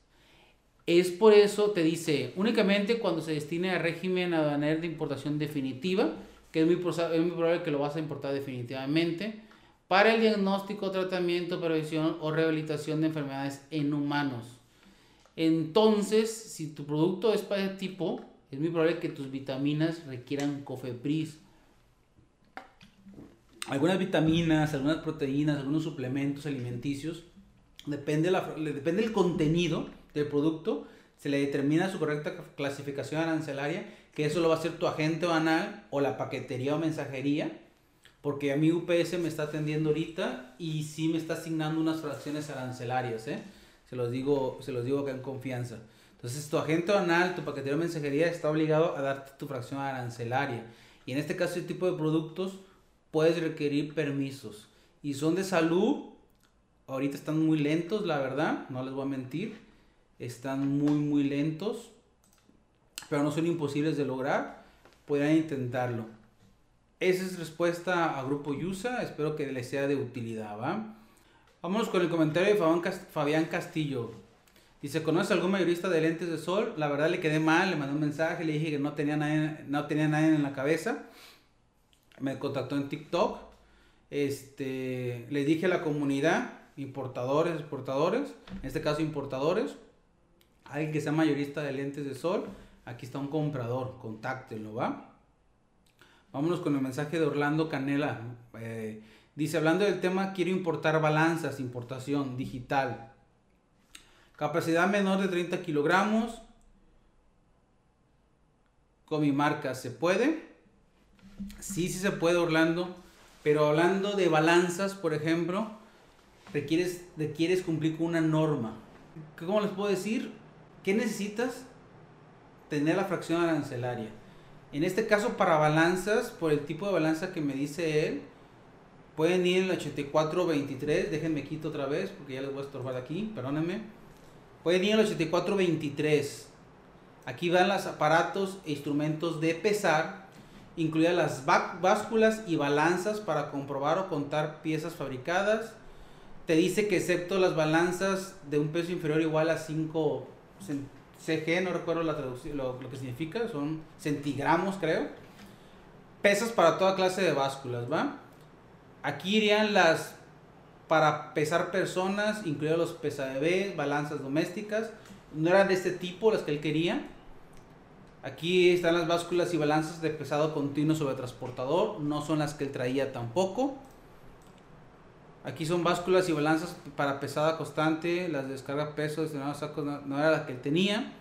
Es por eso te dice, únicamente cuando se destine a régimen aduanero de importación definitiva, que es muy, probable que lo vas a importar definitivamente, para el diagnóstico, tratamiento, prevención o rehabilitación de enfermedades en humanos. Entonces, si tu producto es para ese tipo, es muy probable que tus vitaminas requieran COFEPRIS. Algunas vitaminas, algunas proteínas, algunos suplementos alimenticios, depende, la, depende del contenido del producto, se le determina su correcta clasificación arancelaria que eso lo va a hacer tu agente banal o la paquetería o mensajería, porque a mí UPS me está atendiendo ahorita y sí me está asignando unas fracciones arancelarias, ¿eh? Se los digo, se los digo acá en confianza. Entonces tu agente banal, tu paquetería o mensajería está obligado a darte tu fracción arancelaria. Y en este caso, este tipo de productos puedes requerir permisos. Y son de salud, ahorita están muy lentos, la verdad, no les voy a mentir. Están muy, muy lentos pero no son imposibles de lograr, podrán intentarlo. Esa es respuesta a Grupo Yusa, espero que les sea de utilidad, ¿va? Vamos con el comentario de Fabián Castillo. Dice, ¿conoce algún mayorista de lentes de sol? La verdad le quedé mal, le mandé un mensaje, le dije que no tenía nadie, no tenía nadie en la cabeza. Me contactó en TikTok. Este, le dije a la comunidad, importadores, exportadores, en este caso importadores, alguien que sea mayorista de lentes de sol, Aquí está un comprador, contáctenlo, ¿va? Vámonos con el mensaje de Orlando Canela. Eh, dice, hablando del tema, quiero importar balanzas, importación digital. Capacidad menor de 30 kilogramos. Con mi marca, ¿se puede? Sí, sí se puede, Orlando. Pero hablando de balanzas, por ejemplo, requieres, requieres cumplir con una norma. ¿Cómo les puedo decir? ¿Qué necesitas? tener la fracción arancelaria. En este caso, para balanzas, por el tipo de balanza que me dice él, pueden ir en el 8423. Déjenme quito otra vez porque ya les voy a estorbar aquí, perdónenme. Ir en el 8423. Aquí van los aparatos e instrumentos de pesar, incluidas las básculas y balanzas para comprobar o contar piezas fabricadas. Te dice que excepto las balanzas de un peso inferior igual a 5 centímetros CG, no recuerdo la traducción, lo, que significa, son centigramos creo. Pesas para toda clase de básculas, ¿va? Aquí irían las para pesar personas, incluidos los pesadebés, balanzas domésticas. No eran de este tipo las que él quería. Aquí están las básculas y balanzas de pesado continuo sobre transportador. No son las que él traía tampoco. Aquí son básculas y balanzas para pesada constante, las de descarga peso, sacos, no, era la que él tenía.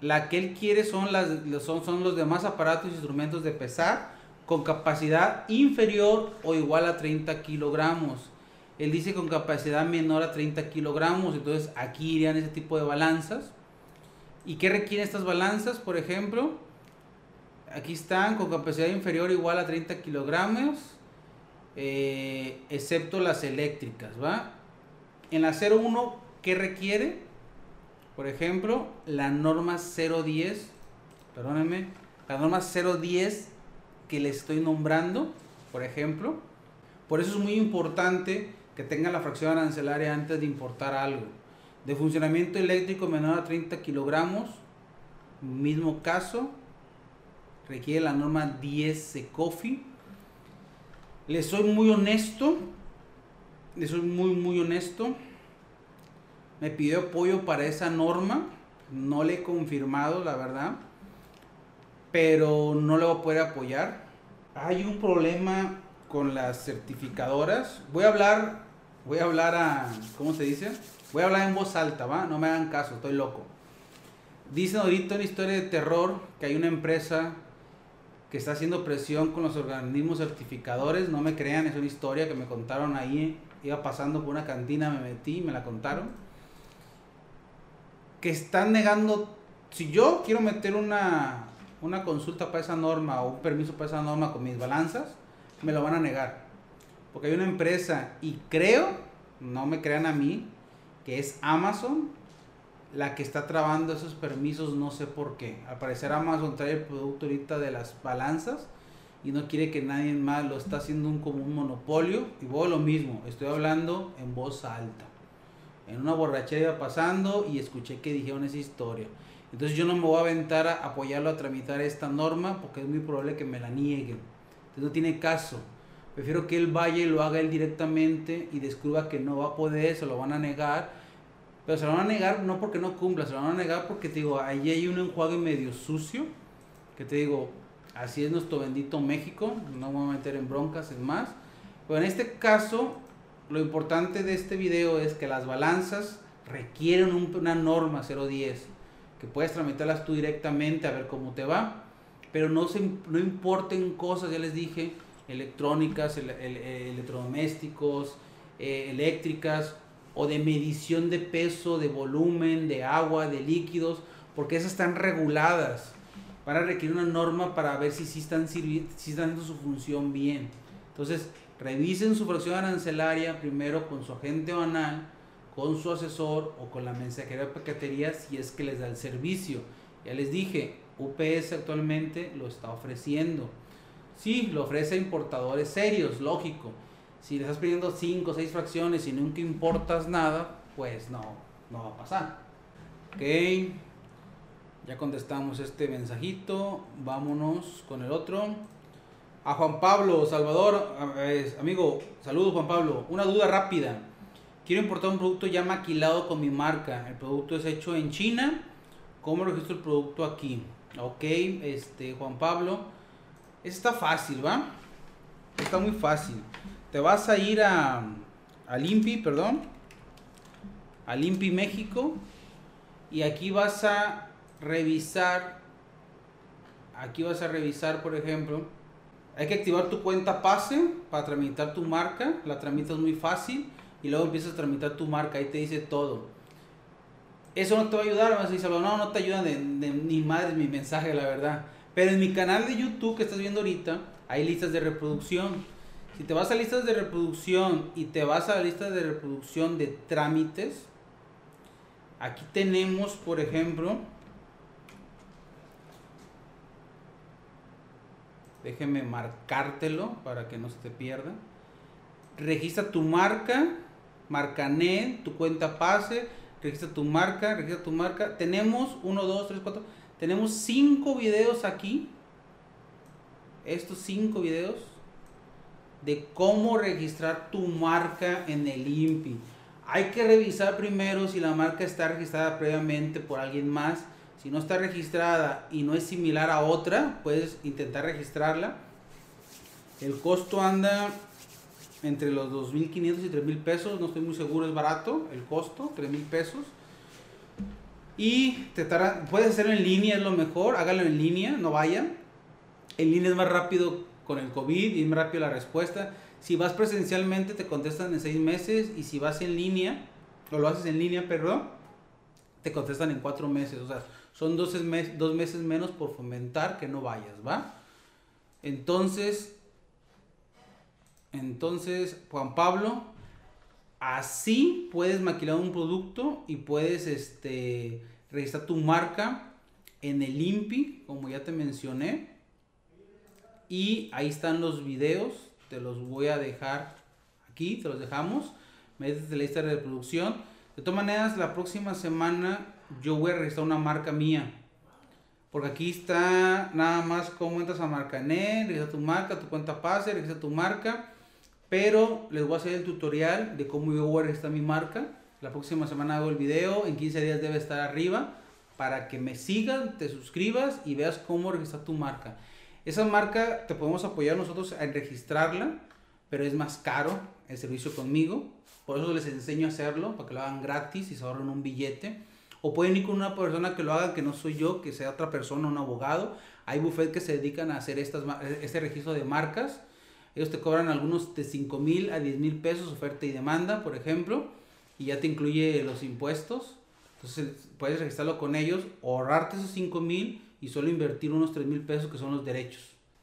La que él quiere son, las, son, son los demás aparatos y instrumentos de pesar con capacidad inferior o igual a 30 kilogramos. Él dice con capacidad menor a 30 kilogramos, entonces aquí irían ese tipo de balanzas. ¿Y qué requieren estas balanzas? Por ejemplo, aquí están con capacidad inferior o igual a 30 kilogramos, eh, excepto las eléctricas, ¿va? En la 01, ¿qué requiere? Por ejemplo, la norma 010, perdónenme, la norma 010 que le estoy nombrando, por ejemplo. Por eso es muy importante que tenga la fracción arancelaria antes de importar algo. De funcionamiento eléctrico menor a 30 kilogramos, mismo caso, requiere la norma 10 SECOFI. Le soy muy honesto, le soy muy, muy honesto. Me pidió apoyo para esa norma, no le he confirmado, la verdad pero no le voy a poder apoyar. Hay un problema con las certificadoras. Voy a hablar, voy a hablar a, ¿cómo se dice? Voy a hablar en voz alta, ¿va? No me hagan caso, estoy loco. Dicen ahorita una historia de terror que hay una empresa que está haciendo presión con los organismos certificadores. No me crean, es una historia que me contaron ahí. Iba pasando por una cantina, me metí, me la contaron. Que están negando. Si yo quiero meter una, una consulta para esa norma o un permiso para esa norma con mis balanzas, me lo van a negar. Porque hay una empresa, y creo, no me crean a mí, que es Amazon, la que está trabando esos permisos, no sé por qué. Al parecer Amazon trae el producto ahorita de las balanzas y no quiere que nadie más lo está haciendo un, como un monopolio. Y voy lo mismo, estoy hablando en voz alta. En una borrachera iba pasando y escuché que dijeron esa historia. Entonces yo no me voy a aventar a apoyarlo a tramitar esta norma porque es muy probable que me la nieguen. Entonces no tiene caso. Prefiero que él vaya y lo haga él directamente y descubra que no va a poder, se lo van a negar. Pero se lo van a negar no porque no cumpla, se lo van a negar porque te digo, ahí hay un enjuague medio sucio. Que te digo, así es nuestro bendito México. No me voy a meter en broncas, es más. Pero en este caso, lo importante de este video es que las balanzas requieren una norma 010 que puedes tramitarlas tú directamente a ver cómo te va. Pero no, se, no importen cosas, ya les dije, electrónicas, electrodomésticos, eh, eléctricas o de medición de peso, de volumen, de agua, de líquidos, porque esas están reguladas. para requerir una norma para ver si, si, están, si están dando su función bien. Entonces, revisen su fracción arancelaria primero con su agente banal con su asesor o con la mensajería de paquetería si es que les da el servicio. Ya les dije, UPS actualmente lo está ofreciendo. Sí, lo ofrece a importadores serios, lógico. Si le estás pidiendo 5 o 6 fracciones y nunca importas nada, pues no, no va a pasar. Ok, ya contestamos este mensajito. Vámonos con el otro. A Juan Pablo, Salvador, amigo, saludos Juan Pablo. Una duda rápida. Quiero importar un producto ya maquilado con mi marca. El producto es hecho en China. ¿Cómo registro el producto aquí? Ok, este, Juan Pablo. Está fácil, ¿va? Está muy fácil. Te vas a ir a, a Limpi, perdón. A Limpi México. Y aquí vas a revisar. Aquí vas a revisar, por ejemplo. Hay que activar tu cuenta PASE para tramitar tu marca. La tramitas muy fácil y luego empiezas a tramitar tu marca, ahí te dice todo. Eso no te va a ayudar, vas a decir, no, no te ayuda de, ni madre mi mensaje, la verdad. Pero en mi canal de YouTube que estás viendo ahorita, hay listas de reproducción. Si te vas a listas de reproducción y te vas a la lista de reproducción de trámites, aquí tenemos, por ejemplo, déjeme marcártelo para que no se te pierda. Registra tu marca Marcanet, tu cuenta pase, registra tu marca, registra tu marca. Tenemos 1, 2, 3, 4, tenemos 5 videos aquí. Estos 5 videos de cómo registrar tu marca en el INPI. Hay que revisar primero si la marca está registrada previamente por alguien más. Si no está registrada y no es similar a otra, puedes intentar registrarla. El costo anda entre los 2.500 y 3.000 pesos, no estoy muy seguro, es barato el costo, 3.000 pesos. Y te puedes hacerlo en línea, es lo mejor, hágalo en línea, no vayan. En línea es más rápido con el COVID y rápido la respuesta. Si vas presencialmente te contestan en seis meses y si vas en línea, o lo haces en línea, perdón, te contestan en cuatro meses. O sea, son dos, dos meses menos por fomentar que no vayas, ¿va? Entonces, entonces, Juan Pablo, así puedes maquilar un producto y puedes este, registrar tu marca en el INPI, como ya te mencioné. Y ahí están los videos, te los voy a dejar aquí, te los dejamos. Métete la lista de reproducción. De todas maneras, la próxima semana yo voy a registrar una marca mía. Porque aquí está nada más cómo entras a Marcanet, registra tu marca, tu cuenta pase, registra tu marca. Pero les voy a hacer el tutorial de cómo yo registrar mi marca. La próxima semana hago el video, en 15 días debe estar arriba. Para que me sigan, te suscribas y veas cómo registrar tu marca. Esa marca te podemos apoyar nosotros en registrarla, pero es más caro el servicio conmigo. Por eso les enseño a hacerlo, para que lo hagan gratis y se ahorren un billete. O pueden ir con una persona que lo haga, que no soy yo, que sea otra persona, un abogado. Hay buffet que se dedican a hacer estas, este registro de marcas. Ellos te cobran algunos de 5 mil a 10 mil pesos, oferta y demanda, por ejemplo. Y ya te incluye los impuestos. Entonces puedes registrarlo con ellos, ahorrarte esos 5 mil y solo invertir unos 3 mil pesos que son los derechos.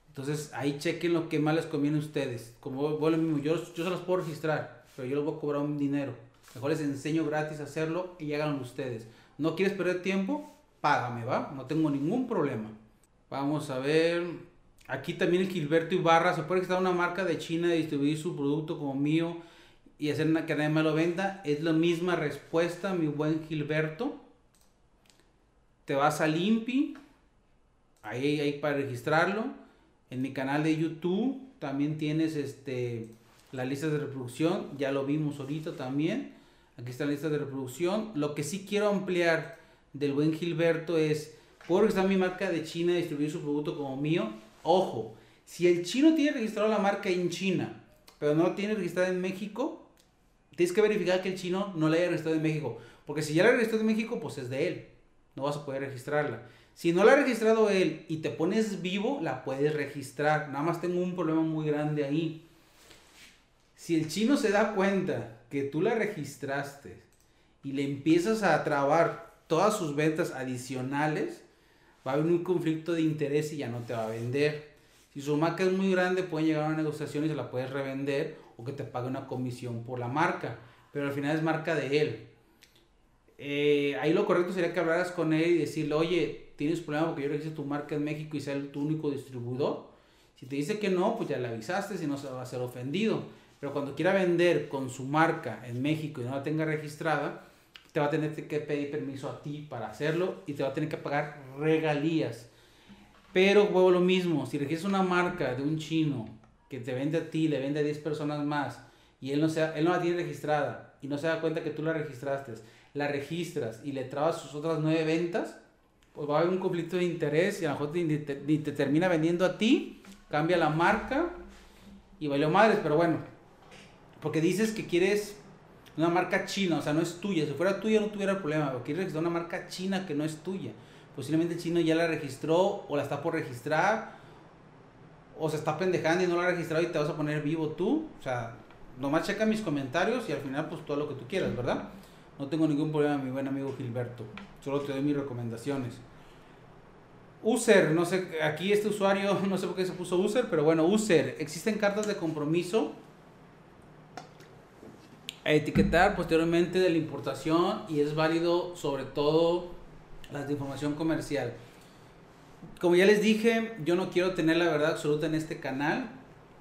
Entonces ahí chequen lo que más les conviene a ustedes. Como vos mismo, yo, yo se los puedo registrar, pero yo les voy a cobrar un dinero. Mejor les enseño gratis a hacerlo y háganlo ustedes. ¿No quieres perder tiempo? Págame, ¿va? No tengo ningún problema. Vamos a ver. Aquí también el Gilberto Ibarra. Se puede registrar una marca de China y distribuir su producto como mío y hacer una, que nadie me lo venda. Es la misma respuesta, mi buen Gilberto. Te vas a Limpi. Ahí hay para registrarlo. En mi canal de YouTube también tienes este, la lista de reproducción. Ya lo vimos ahorita también. Aquí está la lista de reproducción. Lo que sí quiero ampliar del buen Gilberto es, puedo registrar mi marca de China distribuir su producto como mío. Ojo, si el chino tiene registrado la marca en China, pero no lo tiene registrada en México, tienes que verificar que el chino no la haya registrado en México. Porque si ya la registró en México, pues es de él. No vas a poder registrarla. Si no la ha registrado él y te pones vivo, la puedes registrar. Nada más tengo un problema muy grande ahí. Si el chino se da cuenta que tú la registraste y le empiezas a trabar todas sus ventas adicionales, va a haber un conflicto de interés y ya no te va a vender. Si su marca es muy grande, pueden llegar a una negociación y se la puedes revender o que te pague una comisión por la marca, pero al final es marca de él. Eh, ahí lo correcto sería que hablaras con él y decirle, oye, tienes problema porque yo registré tu marca en México y sea tu único distribuidor. Si te dice que no, pues ya le avisaste, si no se va a ser ofendido. Pero cuando quiera vender con su marca en México y no la tenga registrada, te va a tener que pedir permiso a ti para hacerlo y te va a tener que pagar regalías. Pero huevo lo mismo, si registras una marca de un chino que te vende a ti, le vende a 10 personas más y él no, sea, él no la tiene registrada y no se da cuenta que tú la registraste, la registras y le trabas sus otras 9 ventas, pues va a haber un conflicto de interés y a lo mejor te, te, termina vendiendo a ti, cambia la marca y valió madres, pero bueno, porque dices que quieres una marca china, o sea, no es tuya. Si fuera tuya no tuviera problema, pero quieres registrar una marca china que no es tuya. Posiblemente el chino ya la registró o la está por registrar o se está pendejando y no la ha registrado y te vas a poner vivo tú. O sea, nomás checa mis comentarios y al final pues todo lo que tú quieras, ¿verdad? No tengo ningún problema, mi buen amigo Gilberto. Solo te doy mis recomendaciones. User, no sé, aquí este usuario, (laughs) no sé por qué se puso user, pero bueno, user, existen cartas de compromiso a etiquetar posteriormente de la importación y es válido sobre todo las de información comercial. Como ya les dije, yo no quiero tener la verdad absoluta en este canal.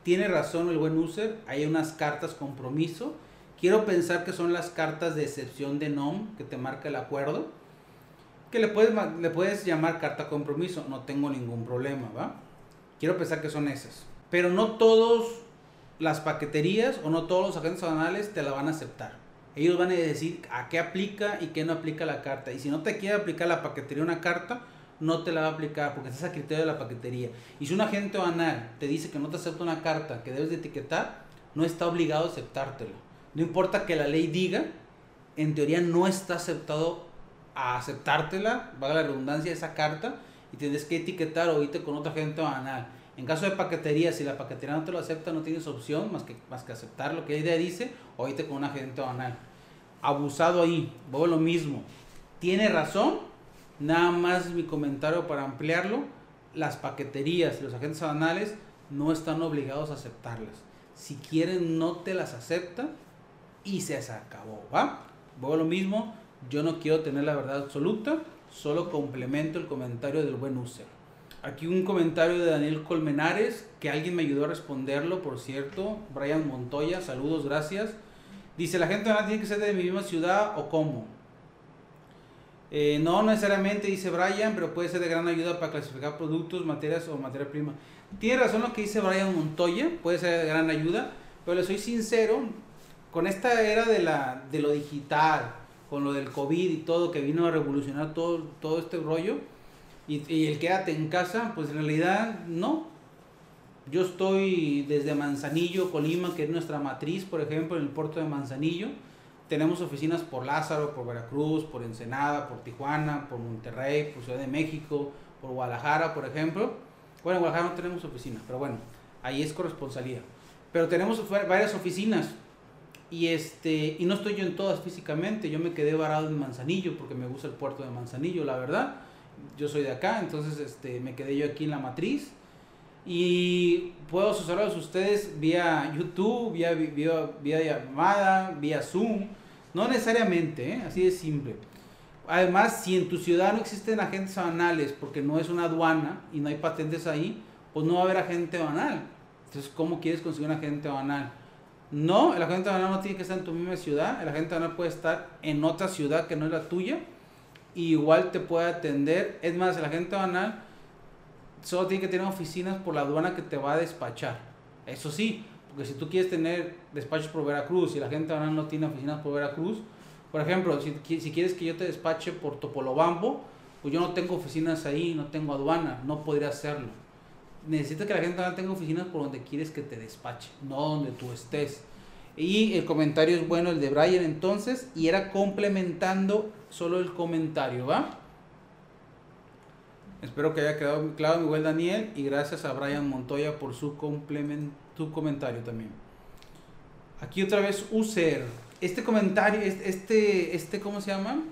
Tiene razón el buen user, hay unas cartas compromiso. Quiero pensar que son las cartas de excepción de NOM que te marca el acuerdo. Que le puedes, le puedes llamar carta compromiso, no tengo ningún problema, ¿va? Quiero pensar que son esas. Pero no todos las paqueterías o no todos los agentes aduanales te la van a aceptar. Ellos van a decir a qué aplica y qué no aplica la carta. Y si no te quiere aplicar la paquetería una carta, no te la va a aplicar porque estás a criterio de la paquetería. Y si un agente aduanal te dice que no te acepta una carta que debes de etiquetar, no está obligado a aceptártelo. No importa que la ley diga, en teoría no está aceptado a aceptártela, valga la redundancia, esa carta, y tienes que etiquetar irte con otro agente aduanal. En caso de paquetería, si la paquetería no te lo acepta, no tienes opción más que, más que aceptar lo que ella dice o irte con un agente banal. Abusado ahí, vuelvo lo mismo. Tiene razón, nada más mi comentario para ampliarlo. Las paqueterías y los agentes banales no están obligados a aceptarlas. Si quieren, no te las aceptan y se acabó, ¿va? Vuelvo lo mismo, yo no quiero tener la verdad absoluta, solo complemento el comentario del buen user. Aquí un comentario de Daniel Colmenares, que alguien me ayudó a responderlo, por cierto. Brian Montoya, saludos, gracias. Dice, ¿la gente tiene que ser de mi misma ciudad o cómo? Eh, no necesariamente, dice Brian, pero puede ser de gran ayuda para clasificar productos, materias o materia prima. Tiene razón lo que dice Brian Montoya, puede ser de gran ayuda, pero le soy sincero, con esta era de, la, de lo digital, con lo del COVID y todo, que vino a revolucionar todo, todo este rollo, y, el quédate en casa, pues en realidad no. Yo estoy desde Manzanillo, Colima, que es nuestra matriz, por ejemplo, en el puerto de Manzanillo. Tenemos oficinas por Lázaro, por Veracruz, por Ensenada, por Tijuana, por Monterrey, por Ciudad de México, por Guadalajara, por ejemplo. Bueno, en Guadalajara no tenemos oficina, pero bueno, ahí es corresponsalía. Pero tenemos varias oficinas y este y no estoy yo en todas físicamente. Yo me quedé varado en Manzanillo porque me gusta el puerto de Manzanillo, la verdad yo soy de acá, entonces este, me quedé yo aquí en la matriz. Y puedo asesorarlos ustedes vía YouTube, vía, vía, vía llamada, vía Zoom. No necesariamente, ¿eh? así de simple. Además, si en tu ciudad no existen agentes banales porque no es una aduana y no hay patentes ahí, pues no va a haber agente banal. Entonces, ¿cómo quieres conseguir un agente banal? No, el agente banal no tiene que estar en tu misma ciudad. El agente banal puede estar en otra ciudad que no es la tuya igual te puede atender. Es más, el agente banal solo tiene que tener oficinas por la aduana que te va a despachar. Eso sí, porque si tú quieres tener despachos por Veracruz y la gente banal no tiene oficinas por Veracruz, por ejemplo, si, si quieres que yo te despache por Topolobambo, pues yo no tengo oficinas ahí, no tengo aduana, no podría hacerlo. Necesitas que la gente banal tenga oficinas por donde quieres que te despache, no donde tú estés. Y el comentario es bueno, el de Brian entonces, y era complementando solo el comentario, ¿va? Espero que haya quedado claro, mi buen Daniel, y gracias a Brian Montoya por su, su comentario también. Aquí otra vez user. Este comentario, este, este, ¿cómo se llama?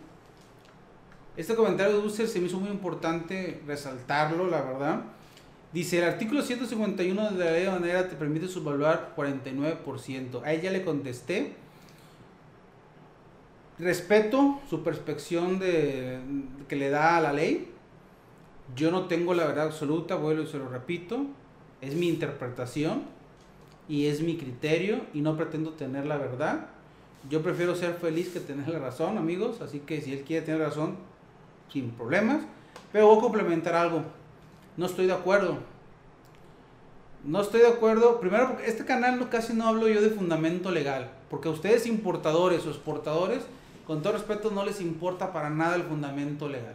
Este comentario de user se me hizo muy importante resaltarlo, la verdad. Dice, el artículo 151 de la ley de manera te permite subvaluar 49%. A ella le contesté. Respeto su perspección que le da a la ley. Yo no tengo la verdad absoluta, vuelvo y se lo repito. Es mi interpretación y es mi criterio y no pretendo tener la verdad. Yo prefiero ser feliz que tener la razón, amigos. Así que si él quiere tener razón, sin problemas. Pero voy a complementar algo no estoy de acuerdo. No estoy de acuerdo. Primero, porque este canal casi no hablo yo de fundamento legal. Porque ustedes importadores o exportadores, con todo respeto, no les importa para nada el fundamento legal.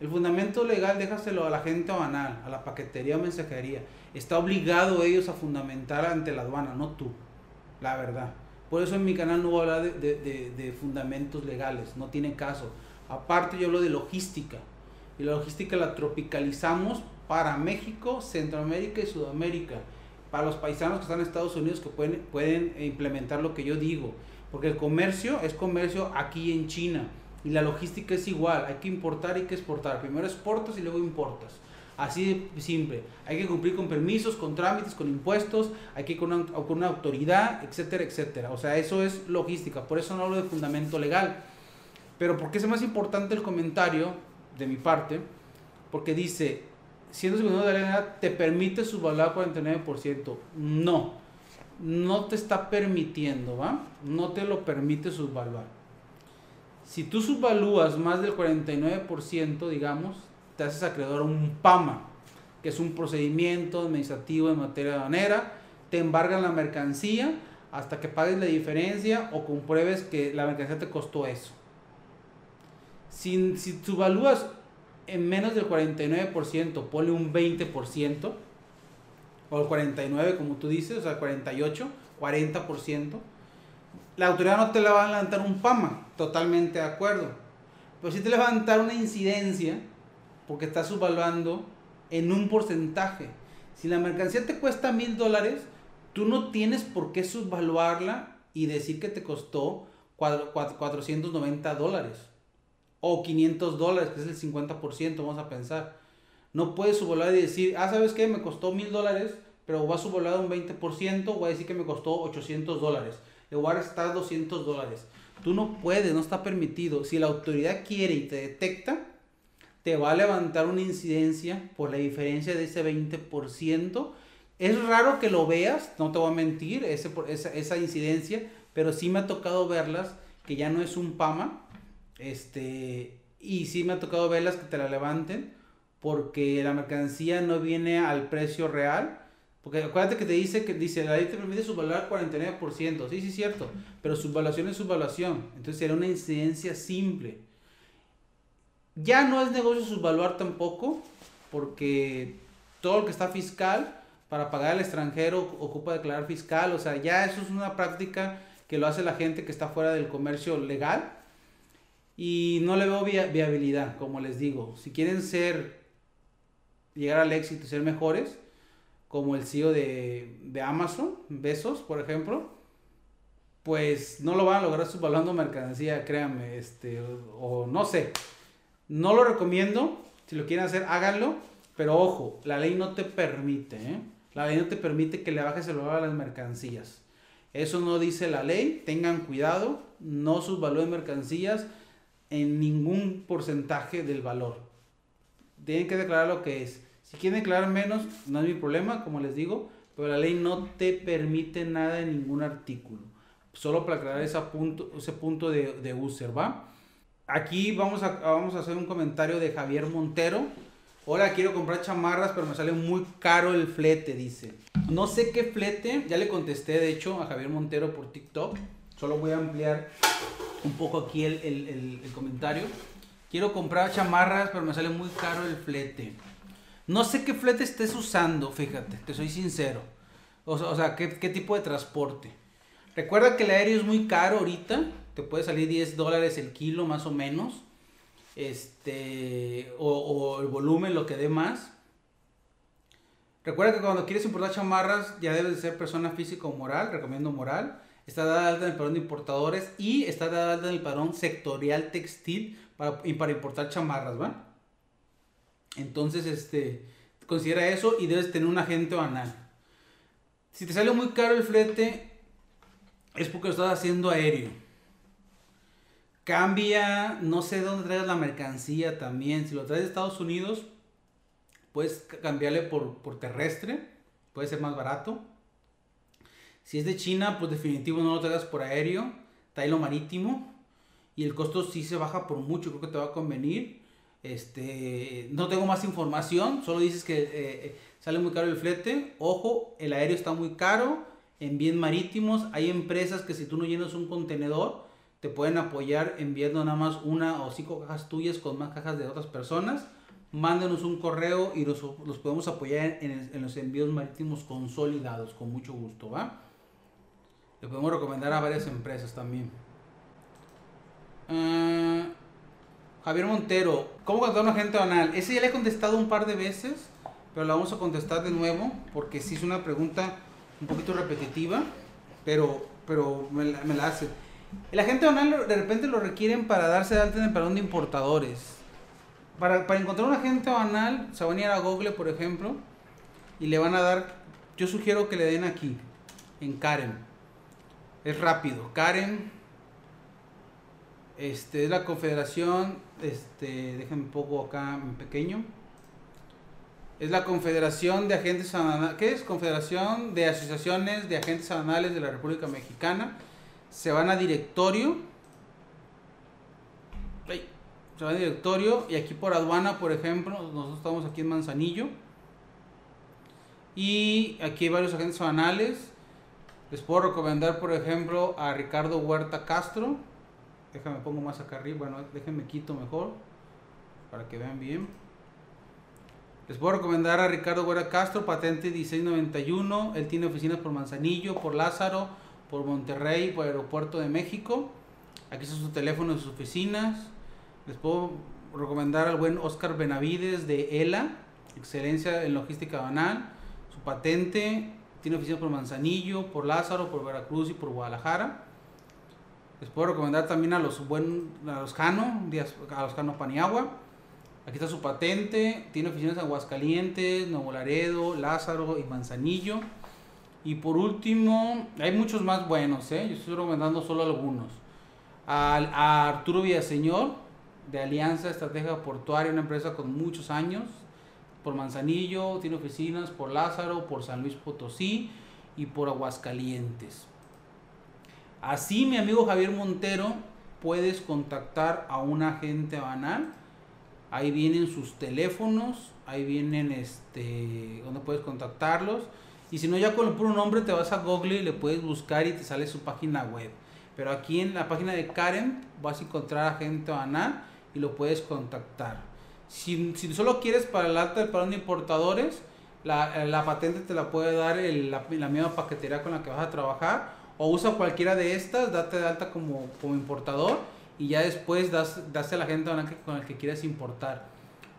El fundamento legal déjaselo a la gente banal, a la paquetería o mensajería. Está obligado ellos a fundamentar ante la aduana, no tú. La verdad. Por eso en mi canal no voy a hablar de, de fundamentos legales. No tiene caso. Aparte yo hablo de logística. Y la logística la tropicalizamos para México, Centroamérica y Sudamérica, para los paisanos que están en Estados Unidos que pueden, pueden implementar lo que yo digo, porque el comercio es comercio aquí en China y la logística es igual, hay que importar y que exportar, primero exportas y luego importas. Así de simple. Hay que cumplir con permisos, con trámites, con impuestos, hay que ir con una, con una autoridad, etcétera, etcétera. O sea, eso es logística. Por eso no hablo de fundamento legal. Pero ¿por qué es más importante el comentario de mi parte? Porque dice, siendo segundo de la te permite subvaluar 49%. No, no te está permitiendo, ¿va? No te lo permite subvaluar. Si tú subvalúas más del 49%, digamos, te haces acreedor a un PAMA, que es un procedimiento administrativo en materia aduanera, te embargan la mercancía hasta que pagues la diferencia o compruebes que la mercancía te costó eso. Si, si subvalúas en menos del 49%, ponle un 20%, o el 49% como tú dices, o sea, 48, 40%, la autoridad no te le va a levantar un PAMA, totalmente de acuerdo. Pero sí te levantar una incidencia, porque está subvaluando en un porcentaje. Si la mercancía te cuesta mil dólares, tú no tienes por qué subvaluarla y decir que te costó 490 dólares o 500 dólares, que es el 50%, vamos a pensar. No puedes subvaluar y decir, ah, ¿sabes qué? Me costó mil dólares, pero va a subvaluar un 20%, voy a decir que me costó 800 dólares. Le voy a restar 200 dólares. Tú no puedes, no está permitido. Si la autoridad quiere y te detecta, te va a levantar una incidencia por la diferencia de ese 20%. Es raro que lo veas, no te voy a mentir, ese, esa, esa incidencia, pero sí me ha tocado verlas, que ya no es un PAMA, este, y sí me ha tocado verlas que te la levanten, porque la mercancía no viene al precio real, porque acuérdate que te dice que dice la ley te permite subvaluar 49%, sí, sí es cierto, pero subvaluación es subvaluación, entonces será una incidencia simple. Ya no es negocio subvaluar tampoco, porque todo lo que está fiscal para pagar al extranjero ocupa declarar fiscal, o sea, ya eso es una práctica que lo hace la gente que está fuera del comercio legal. Y no le veo viabilidad, como les digo. Si quieren ser, llegar al éxito y ser mejores, como el CEO de, de Amazon, Besos, por ejemplo, pues no lo van a lograr subvaluando mercancía, créanme, este, o, no sé. No lo recomiendo, si lo quieren hacer, háganlo, pero ojo, la ley no te permite, ¿eh? La ley no te permite que le bajes el valor a las mercancías. Eso no dice la ley, tengan cuidado, no subvalúen mercancías en ningún porcentaje del valor. Tienen que declarar lo que es. Si quieren declarar menos, no es mi problema, como les digo, pero la ley no te permite nada en ningún artículo. Solo para aclarar ese punto, ese punto de, de user, ¿va? Aquí vamos a, vamos a hacer un comentario de Javier Montero. Hola, quiero comprar chamarras, pero me sale muy caro el flete, dice. No sé qué flete, ya le contesté de hecho a Javier Montero por TikTok. Solo voy a ampliar un poco aquí el, el, el, comentario. Quiero comprar chamarras, pero me sale muy caro el flete. No sé qué flete estés usando, fíjate, te soy sincero. O sea, o sea ¿qué, ¿qué, tipo de transporte. Recuerda que el aéreo es muy caro ahorita. Te puede salir 10 dólares el kilo más o menos. Este, o, o el volumen, lo que dé más. Recuerda que cuando quieres importar chamarras ya debes de ser persona física o moral, recomiendo moral está dada alta en el padrón de importadores y está dada alta en el padrón sectorial textil y para importar chamarras, ¿va? Entonces, este, considera eso y debes tener un agente banal. Si te sale muy caro el flete, es porque lo estás haciendo aéreo. Cambia, no sé dónde traes la mercancía también. Si lo traes de Estados Unidos, puedes cambiarle por, por terrestre, puede ser más barato. Si es de China, pues definitivo no lo traigas por aéreo, tráelo marítimo y el costo sí se baja por mucho, creo que te va a convenir. Este, no tengo más información, solo dices que eh, eh, sale muy caro el flete. Ojo, el aéreo está muy caro, en bien marítimos. Hay empresas que si tú no llenas un contenedor, te pueden apoyar enviando nada más una o cinco cajas tuyas con más cajas de otras personas. Mándenos un correo y los, los podemos apoyar en, en los envíos marítimos consolidados, con mucho gusto, ¿va? Le podemos recomendar a varias empresas también. Ah, Javier Montero, ¿cómo contratar un agente banal? Ese ya le he contestado un par de veces, pero la vamos a contestar de nuevo porque sí es una pregunta un poquito repetitiva, pero, pero me, la, hace. El agente banal de repente lo requieren para darse de alta en el padrón de importadores. Para, para encontrar un agente banal, se van a ir a Google, por ejemplo, y le van a dar, yo sugiero que le den aquí, en Karen es rápido. Karen, este, es la confederación, este, déjenme un poco acá en pequeño. Es la Confederación de Agentes Aduanales, ¿qué es? Confederación de Asociaciones de Agentes Aduanales de la República Mexicana. Se van a directorio. Se van a directorio y aquí por aduana, por ejemplo, nosotros estamos aquí en Manzanillo. Y aquí hay varios agentes aduanales les puedo recomendar, por ejemplo, a Ricardo Huerta Castro. Déjame pongo más acá arriba. Bueno, déjenme quito mejor. Para que vean bien. Les puedo recomendar a Ricardo Huerta Castro, patente 1691. Él tiene oficinas por Manzanillo, por Lázaro, por Monterrey, por Aeropuerto de México. Aquí son sus teléfonos, sus oficinas. Les puedo recomendar al buen Oscar Benavides de ELA, excelencia en logística banal. Su patente tiene oficinas por Manzanillo, por Lázaro, por Veracruz y por Guadalajara. Les puedo recomendar también a los buen, a los Cano, a los Cano Paniagua. Aquí está su patente, tiene oficinas en Aguascalientes, Nuevo Laredo, Lázaro y Manzanillo. Y por último, hay muchos más buenos, ¿eh? yo estoy recomendando solo algunos. A, a Arturo Villaseñor, de Alianza Estrategia Portuaria, una empresa con muchos años, por Manzanillo, tiene oficinas por Lázaro, por San Luis Potosí y por Aguascalientes. Así, mi amigo Javier Montero, puedes contactar a un agente banal. Ahí vienen sus teléfonos, ahí vienen este, donde puedes contactarlos. Y si no, ya con el puro nombre te vas a Google y le puedes buscar y te sale su página web. Pero aquí en la página de Karen vas a encontrar a agente banal y lo puedes contactar. Si, si solo quieres para el alta del parón de importadores, la, patente te la puede dar la, la misma paquetería con la que vas a trabajar o usa cualquiera de estas, date de alta como, como importador y ya después das, das a la gente con el que quieras importar.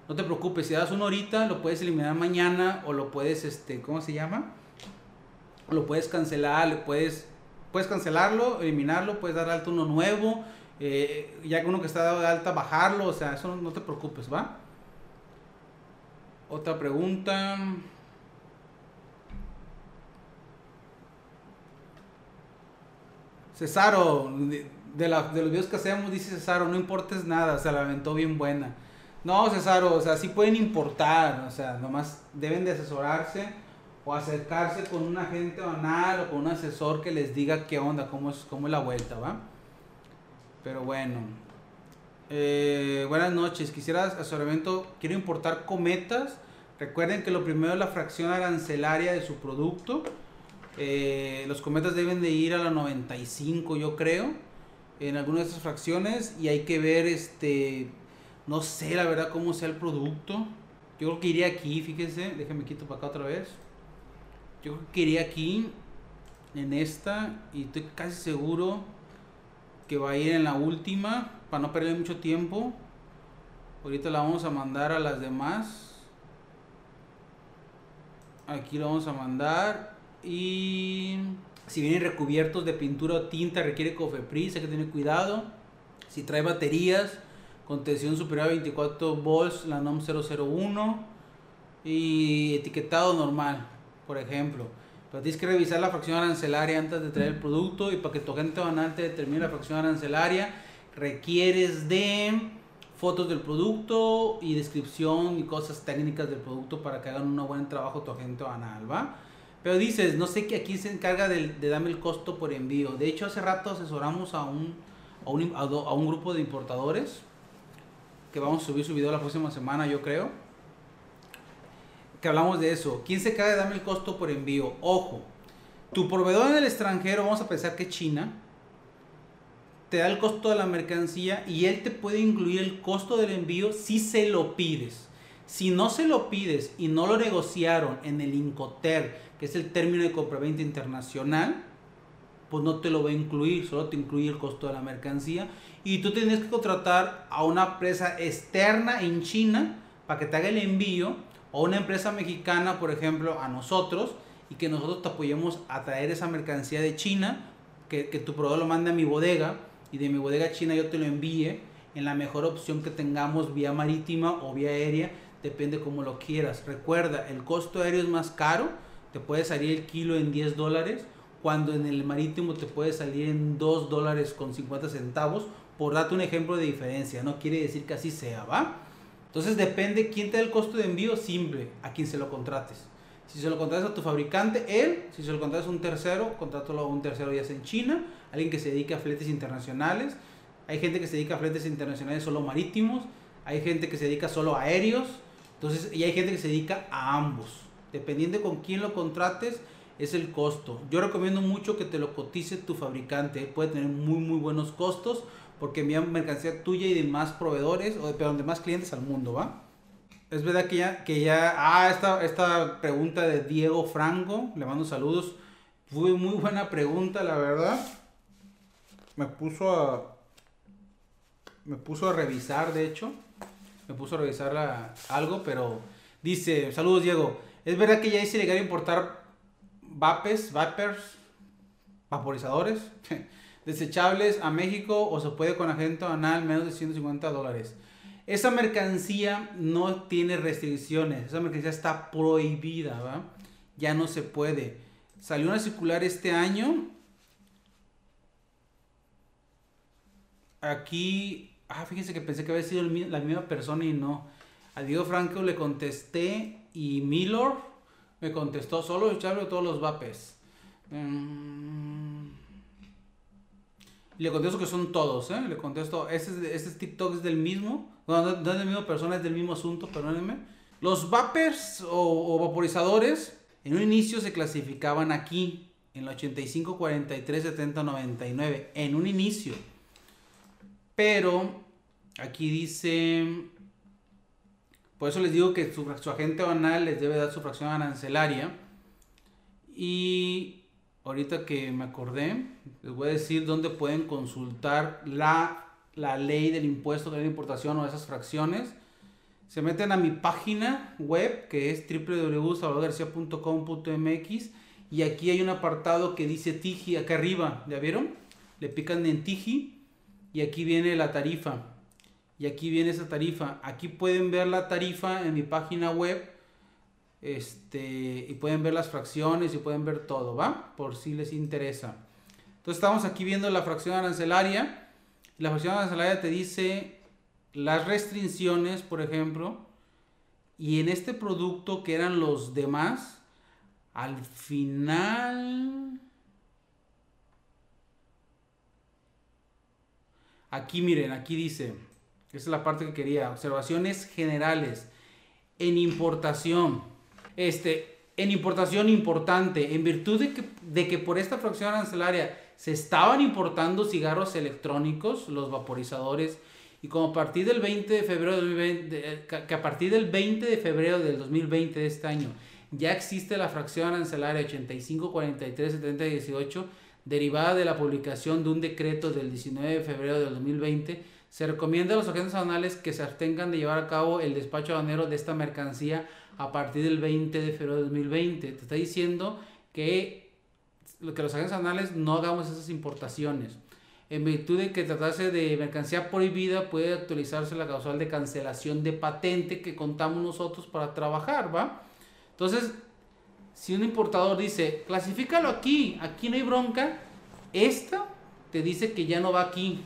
No te preocupes, si das una horita, lo puedes eliminar mañana o lo puedes, este, ¿cómo se llama? Lo puedes cancelar, puedes, puedes cancelarlo, eliminarlo, puedes dar alta uno nuevo, eh, ya que uno que está dado de alta, bajarlo, o sea, eso no, no te preocupes, ¿va? Otra pregunta. Cesaro, de, los videos que hacemos, dice Cesaro, no importes nada, se la aventó bien buena. No, Cesaro, o sea, sí pueden importar, o sea, nomás deben de asesorarse o acercarse con un agente banal o con un asesor que les diga qué onda, cómo es, cómo es la vuelta, ¿va? Pero bueno. Eh, buenas noches, quisiera asesoramiento, quiero importar cometas. Recuerden que lo primero es la fracción arancelaria de su producto eh, los cometas deben de ir a la 95, yo creo, en algunas de estas fracciones. Y hay que ver, este, no sé la verdad cómo sea el producto. Yo creo que iría aquí, fíjense, déjenme quito para acá otra vez. Yo creo que iría aquí, en esta, y estoy casi seguro que va a ir en la última, para no perder mucho tiempo. Ahorita la vamos a mandar a las demás. Aquí lo vamos a mandar y si vienen recubiertos de pintura o tinta, requiere cofepris, hay que tener cuidado. Si trae baterías con tensión superior a 24 volts, la NOM 001 y etiquetado normal, por ejemplo. Pero tienes que revisar la fracción arancelaria antes de traer el producto y para que tu agente banal te determine la fracción arancelaria, requieres de fotos del producto y descripción y cosas técnicas del producto para que hagan un buen trabajo tu agente banal, ¿va? Pero dices, no sé que aquí se encarga de, darme el costo por envío. De hecho, hace rato asesoramos a un, a un, a un grupo de importadores que vamos a subir su video la próxima semana, yo creo. Que hablamos de eso. ¿Quién se encarga de darme el costo por envío? Ojo, tu proveedor en el extranjero, vamos a pensar que China, te da el costo de la mercancía y él te puede incluir el costo del envío si se lo pides. Si no se lo pides y no lo negociaron en el Incoter, es el término de compraventa internacional, pues no te lo va a incluir, solo te incluye el costo de la mercancía. Y tú tienes que contratar a una empresa externa en China para que te haga el envío, o una empresa mexicana, por ejemplo, a nosotros, y que nosotros te apoyemos a traer esa mercancía de China, que, que tu proveedor lo mande a mi bodega, y de mi bodega china yo te lo envíe en la mejor opción que tengamos vía marítima o vía aérea depende como lo quieras. Recuerda, el costo aéreo es más caro, te puede salir el kilo en 10 dólares, cuando en el marítimo te puede salir en 2 dólares con 50 centavos, por darte un ejemplo de diferencia, no quiere decir que así sea, ¿va? Entonces depende quién te da el costo de envío, simple, a quien se lo contrates. Si se lo contratas a tu fabricante, él, si se lo contratas a un tercero, contrátalo a un tercero ya sea en China, alguien que se dedique a fletes internacionales. Hay gente que se dedica a fletes internacionales solo marítimos, hay gente que se dedica solo a aéreos, entonces, y hay gente que se dedica a ambos. Dependiendo con quién lo contrates, es el costo. Yo recomiendo mucho que te lo cotice tu fabricante. Puede tener muy, muy buenos costos porque envía mercancía tuya y de más proveedores o de, de más clientes al mundo, ¿va? Es verdad que ya, que ya, ah, esta, esta pregunta de Diego Franco, le mando saludos. Fue muy buena pregunta, la verdad. Me puso a, me puso a revisar, de hecho me puso a revisar algo, pero dice, saludos Diego, Es verdad que ya es ilegal importar vapes, vapers, vaporizadores (laughs) desechables a México o se puede con agente anal menos de 150 dólares. Esa mercancía no tiene restricciones, esa mercancía está prohibida, ¿va? Ya no se puede. Salió una circular este año. Aquí, ah, fíjense que pensé que había sido la misma persona y no. A Diego Franco le contesté y Milor me contestó solo echarle todos los vapes. Mm. Le contesto que son todos, ¿eh? Le contesto, este, este TikTok es del mismo. No, no, es del mismo persona, es del mismo asunto, perdónenme. Los vapers o, vaporizadores en un inicio se clasificaban aquí, en el 85, 43, 70, 99. En un inicio. Pero aquí dice por eso les digo que su, agente banal les debe dar su fracción arancelaria. Y ahorita que me acordé, les voy a decir dónde pueden consultar la, la ley del impuesto de la importación o esas fracciones. Se meten a mi página web que es www.salvadorgarcia.com.mx y aquí hay un apartado que dice Tiji acá arriba, ¿ya vieron? Le pican en Tiji y aquí viene la tarifa y aquí viene esa tarifa. Aquí pueden ver la tarifa en mi página web. Este, y pueden ver las fracciones y pueden ver todo, ¿va? Por si les interesa. Entonces estamos aquí viendo la fracción arancelaria. La fracción arancelaria te dice las restricciones, por ejemplo. Y en este producto que eran los demás, al final... Aquí miren, aquí dice esa es la parte que quería. Observaciones generales. En importación. Este, en importación importante, en virtud de que, de que por esta fracción arancelaria se estaban importando cigarros electrónicos, los vaporizadores, y como a partir del 20 de febrero del 2020, que a partir del 20 de febrero del 2020 de este año ya existe la fracción arancelaria 85 43 70 18 derivada de la publicación de un decreto del 19 de febrero del 2020 se recomienda a los agentes aduanales que se abstengan de llevar a cabo el despacho aduanero de esta mercancía a partir del 20 de febrero de 2020. Te está diciendo que, que los agentes aduanales no hagamos esas importaciones. En virtud de que tratase de mercancía prohibida, puede actualizarse la causal de cancelación de patente que contamos nosotros para trabajar, ¿va? Entonces, si un importador dice, clasifícalo aquí, aquí no hay bronca, esta te dice que ya no va aquí,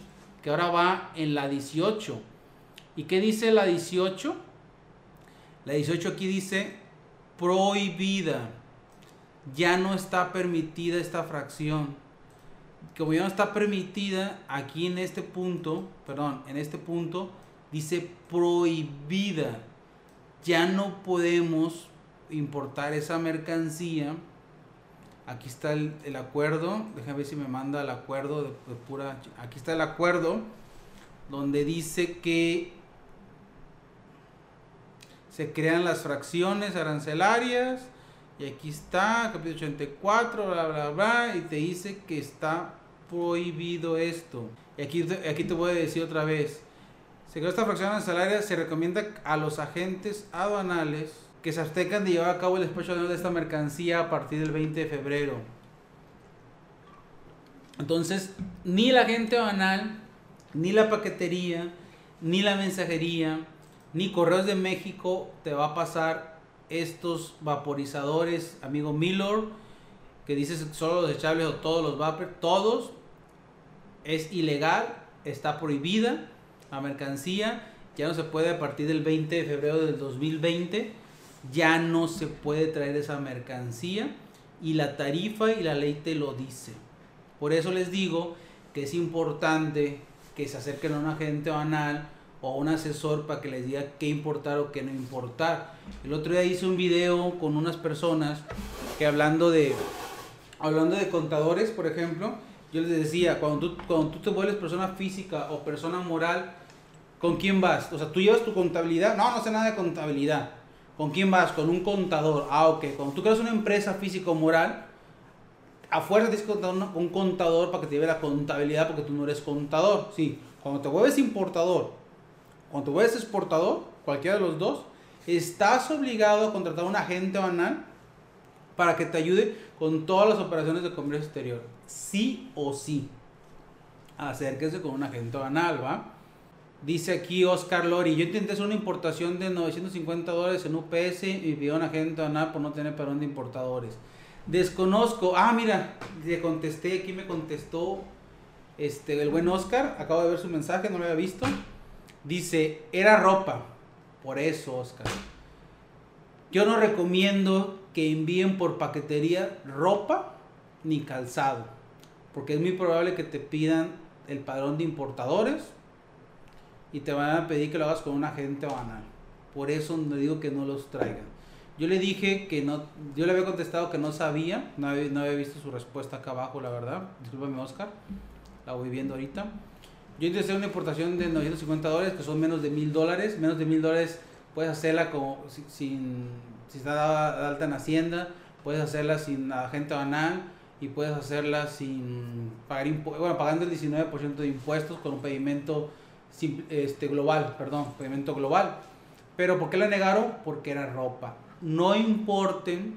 que ahora va en la 18. ¿Y qué dice la 18? La 18 aquí dice prohibida. Ya no está permitida esta fracción. Como ya no está permitida, aquí en este punto, perdón, en este punto dice prohibida. Ya no podemos importar esa mercancía Aquí está el, acuerdo. Déjame ver si me manda el acuerdo de, pura. Aquí está el acuerdo donde dice que se crean las fracciones arancelarias. Y aquí está, capítulo 84, bla, bla, bla. Y te dice que está prohibido esto. Y aquí, aquí te voy a decir otra vez. Se creó esta fracción arancelaria. Se recomienda a los agentes aduanales que se abstengan de llevar a cabo el despacho de esta mercancía a partir del 20 de febrero. Entonces, ni la gente banal, ni la paquetería, ni la mensajería, ni Correos de México te va a pasar estos vaporizadores, amigo Milor, que dices solo los desechables o todos los vapor, todos es ilegal, está prohibida la mercancía, ya no se puede a partir del 20 de febrero del 2020 ya no se puede traer esa mercancía y la tarifa y la ley te lo dice. Por eso les digo que es importante que se acerquen a un agente banal o a un asesor para que les diga qué importar o qué no importar. El otro día hice un video con unas personas que hablando de hablando de contadores, por ejemplo, yo les decía, cuando tú, cuando tú te vuelves persona física o persona moral, ¿con quién vas? O sea, tú llevas tu contabilidad. No, no sé nada de contabilidad. ¿Con quién vas? Con un contador. Ah, ok. Cuando tú creas una empresa físico moral, a fuerza tienes que contar un contador para que te lleve la contabilidad porque tú no eres contador. Sí, cuando te vuelves importador, cuando te vuelves exportador, cualquiera de los dos, estás obligado a contratar un agente banal para que te ayude con todas las operaciones de comercio exterior. Sí o sí. Acérquese con un agente banal, ¿va? Dice aquí Oscar Lori, yo intenté hacer una importación de 950 dólares en UPS y me pidió un agente banal por no tener parón de importadores. Desconozco, ah mira, le contesté, aquí me contestó este, el buen Oscar, acabo de ver su mensaje, no lo había visto. Dice, era ropa, por eso Oscar. Yo no recomiendo que envíen por paquetería ropa ni calzado, porque es muy probable que te pidan el padrón de importadores y te van a pedir que lo hagas con un agente banal. Por eso le digo que no los traigan. Yo le dije que no, yo le había contestado que no sabía, no había, no había visto su respuesta acá abajo, la verdad. Discúlpame, Oscar, la voy viendo ahorita. Yo intenté una importación de 950 dólares, que son menos de mil dólares. Menos de mil dólares puedes hacerla como sin, si está alta en Hacienda, puedes hacerla sin agente banal y puedes hacerla sin pagar bueno, pagando el 19% de impuestos con un pedimento este, global, perdón, global. Pero ¿por qué la negaron? Porque era ropa. No importen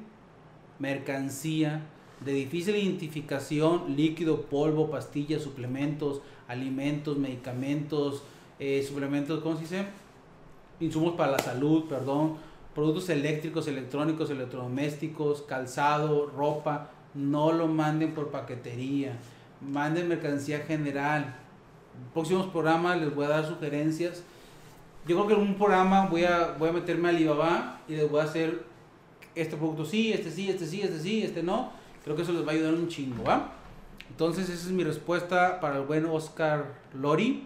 mercancía de difícil identificación, líquido, polvo, pastillas, suplementos, alimentos, medicamentos, eh, suplementos, ¿cómo se dice? Insumos para la salud, perdón, productos eléctricos, electrónicos, electrodomésticos, calzado, ropa, no lo manden por paquetería, manden mercancía general. Próximos programas les voy a dar sugerencias. Yo creo que en un programa voy a, voy a meterme a Alibaba y les voy a hacer este producto sí, este sí, este sí, este sí, este no. Creo que eso les va a ayudar un chingo, ¿va? Entonces esa es mi respuesta para el buen Oscar Lori,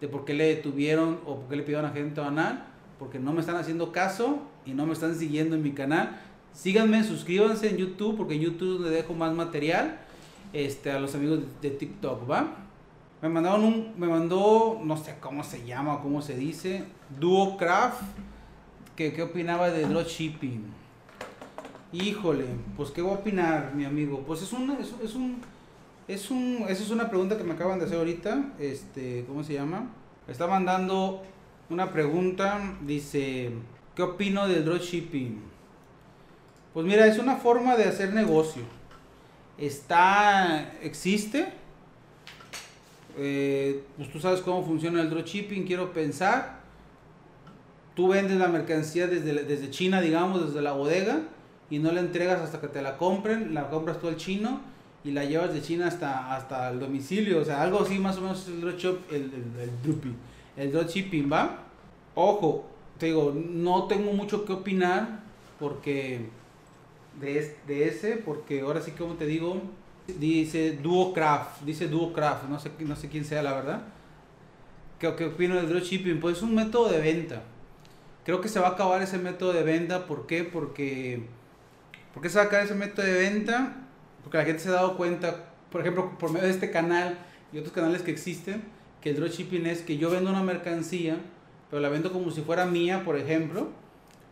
de por qué le detuvieron o por qué le pidieron a gente banal, porque no me están haciendo caso y no me están siguiendo en mi canal. Síganme, suscríbanse en YouTube, porque en YouTube le dejo más material este, a los amigos de, TikTok, ¿va? Me mandaron un, me mandó, no sé cómo se llama o cómo se dice, Duo Craft, que qué opinaba de dropshipping. Híjole, pues qué voy a opinar, mi amigo. Pues es un, es, es un, es un, esa es una pregunta que me acaban de hacer ahorita. Este, ¿cómo se llama? Me está mandando una pregunta, dice, ¿qué opino del dropshipping? Pues mira, es una forma de hacer negocio. Está, existe. Eh, pues tú sabes cómo funciona el dropshipping, quiero pensar. Tú vendes la mercancía desde, desde China, digamos, desde la bodega, y no la entregas hasta que te la compren, la compras tú al chino y la llevas de China hasta, hasta el domicilio. O sea, algo así más o menos el dropshipping, el, el, el dropshipping, ¿va? Ojo, te digo, no tengo mucho que opinar porque de, de ese, porque ahora sí, como te digo, dice Duo Craft, dice Duo Craft, no sé, no sé quién sea la verdad. ¿Qué, qué opino del dropshipping? Pues es un método de venta. Creo que se va a acabar ese método de venta. ¿Por qué? Porque, porque se va a acabar ese método de venta. Porque la gente se ha dado cuenta, por ejemplo, por medio de este canal y otros canales que existen, que el dropshipping es que yo vendo una mercancía, pero la vendo como si fuera mía, por ejemplo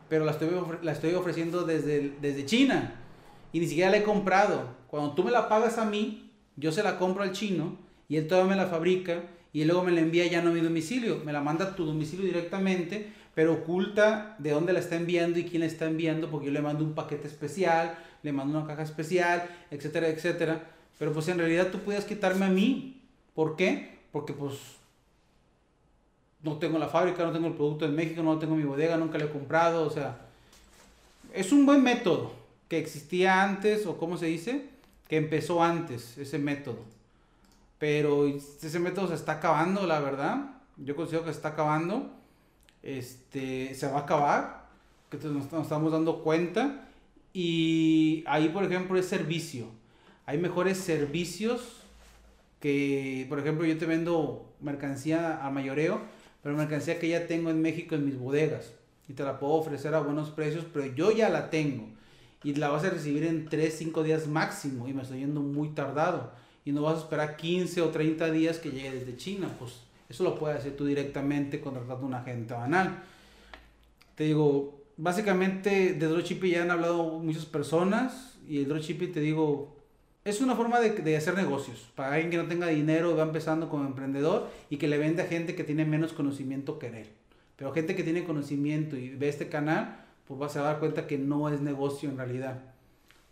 pero la estoy, la estoy ofreciendo desde, desde China y ni siquiera la he comprado. Cuando tú me la pagas a mí, yo se la compro al chino y él todavía me la fabrica y luego me la envía ya no a mi domicilio, me la manda a tu domicilio directamente, pero oculta de dónde la está enviando y quién la está enviando, porque yo le mando un paquete especial, le mando una caja especial, etcétera, etcétera. Pero pues en realidad tú puedes quitarme a mí. ¿Por qué? Porque pues no tengo la fábrica, no tengo el producto en México, no tengo mi bodega, nunca lo he comprado, o sea, es un buen método que existía antes, o cómo se dice, que empezó antes, ese método. Pero ese método se está acabando, la verdad. Yo considero que se está acabando. Este, se va a acabar, que nos, estamos dando cuenta. Y ahí, por ejemplo, es servicio. Hay mejores servicios que, por ejemplo, yo te vendo mercancía a mayoreo pero mercancía que ya tengo en México en mis bodegas y te la puedo ofrecer a buenos precios, pero yo ya la tengo y la vas a recibir en 3, 5 días máximo y me estoy yendo muy tardado y no vas a esperar 15 o 30 días que llegue desde China, pues eso lo puedes hacer tú directamente contratando un agente banal. Te digo, básicamente de dropshipping ya han hablado muchas personas y el dropshipping te digo, es una forma de, hacer negocios. Para alguien que no tenga dinero, va empezando como emprendedor y que le vende a gente que tiene menos conocimiento que él. Pero gente que tiene conocimiento y ve este canal, pues vas a dar cuenta que no es negocio en realidad.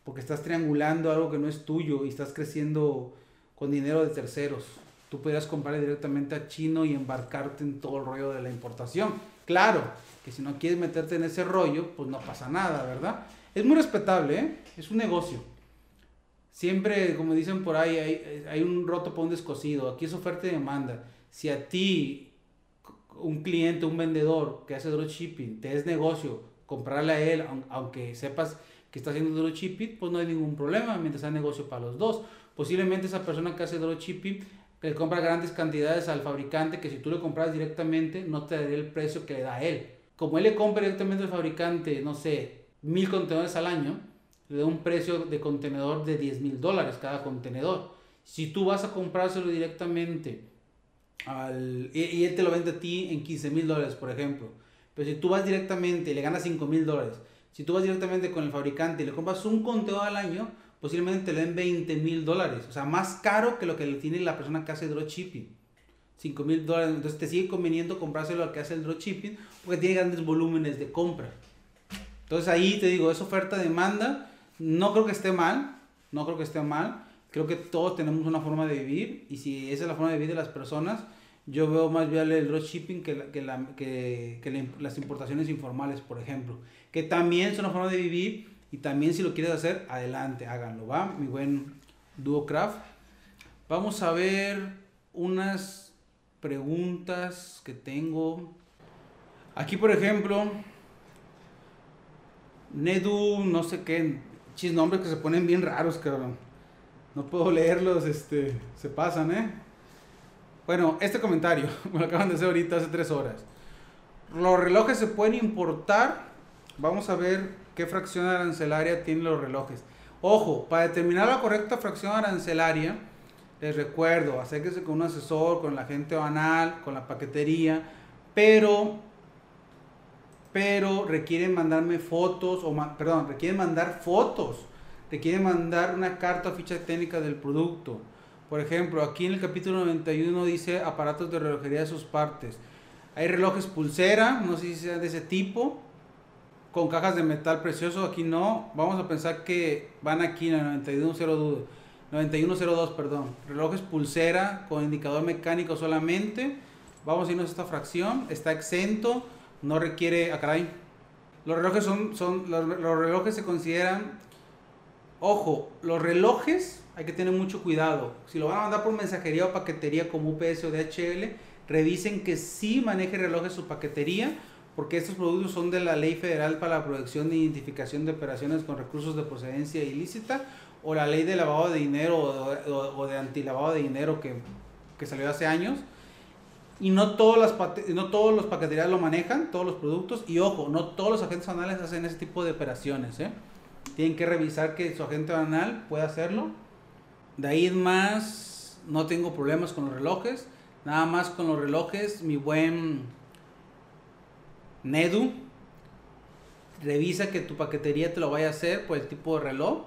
Porque estás triangulando algo que no es tuyo y estás creciendo con dinero de terceros. Tú podrías comprar directamente a chino y embarcarte en todo el rollo de la importación. Claro, que si no quieres meterte en ese rollo, pues no pasa nada, ¿verdad? Es muy respetable, ¿eh? Es un negocio. Siempre, como dicen por ahí, hay, un roto para un descosido. Aquí es oferta y demanda. Si a ti, un cliente, un vendedor que hace dropshipping, te es negocio, comprarle a él, aunque sepas que está haciendo dropshipping, pues no hay ningún problema mientras sea negocio para los dos. Posiblemente esa persona que hace dropshipping le compra grandes cantidades al fabricante que si tú le compras directamente no te daría el precio que le da a él. Como él le compra directamente al fabricante, no sé, mil contenedores al año, le da un precio de contenedor de 10 mil dólares cada contenedor. Si tú vas a comprárselo directamente al, y, él te lo vende a ti en 15 mil dólares, por ejemplo, pero si tú vas directamente y le ganas 5 mil dólares, si tú vas directamente con el fabricante y le compras un contenedor al año, posiblemente te le den 20 mil dólares. O sea, más caro que lo que le tiene la persona que hace dropshipping. 5 mil dólares. Entonces te sigue conveniendo comprárselo al que hace el dropshipping porque tiene grandes volúmenes de compra. Entonces ahí te digo, es oferta-demanda. No creo que esté mal. No creo que esté mal. Creo que todos tenemos una forma de vivir. Y si esa es la forma de vivir de las personas, yo veo más viable el dropshipping que, que, la, que, que las importaciones informales, por ejemplo. Que también son una forma de vivir y también si lo quieres hacer, adelante, háganlo, ¿va? Mi buen DuoCraft. Vamos a ver unas preguntas que tengo. Aquí, por ejemplo, Nedu, no sé qué, chis nombres que se ponen bien raros, cabrón. No puedo leerlos, este, se pasan, ¿eh? Bueno, este comentario, (laughs) me lo acaban de hacer ahorita hace tres horas. Los relojes se pueden importar. Vamos a ver qué fracción arancelaria tienen los relojes. Ojo, para determinar la correcta fracción arancelaria, les recuerdo, acérquense con un asesor, con la gente banal, con la paquetería, pero, pero requieren mandarme fotos, o perdón, requieren mandar fotos, requieren mandar una carta o ficha técnica del producto. Por ejemplo, aquí en el capítulo 91 dice aparatos de relojería de sus partes. Hay relojes pulsera, no sé si sean de ese tipo, con cajas de metal precioso, aquí no. Vamos a pensar que van aquí en el 9102, 9102, perdón. Relojes pulsera con indicador mecánico solamente. Vamos a irnos a esta fracción. Está exento, no requiere. Ah. Los relojes son, son los relojes se consideran. Ojo, los relojes hay que tener mucho cuidado. Si lo van a mandar por mensajería o paquetería como UPS o DHL, revisen que sí maneje relojes su paquetería porque estos productos son de la Ley Federal para la Protección e Identificación de Operaciones con Recursos de Procedencia Ilícita o la Ley de Lavado de Dinero o, de Antilavado de Dinero que, que, salió hace años. Y no, todas las, no todos los paqueterías lo manejan, todos los productos. Y ojo, no todos los agentes banales hacen ese tipo de operaciones. ¿eh? Tienen que revisar que su agente banal pueda hacerlo. De ahí más, no tengo problemas con los relojes. Nada más con los relojes, mi buen Nedu, revisa que tu paquetería te lo vaya a hacer por el tipo de reloj.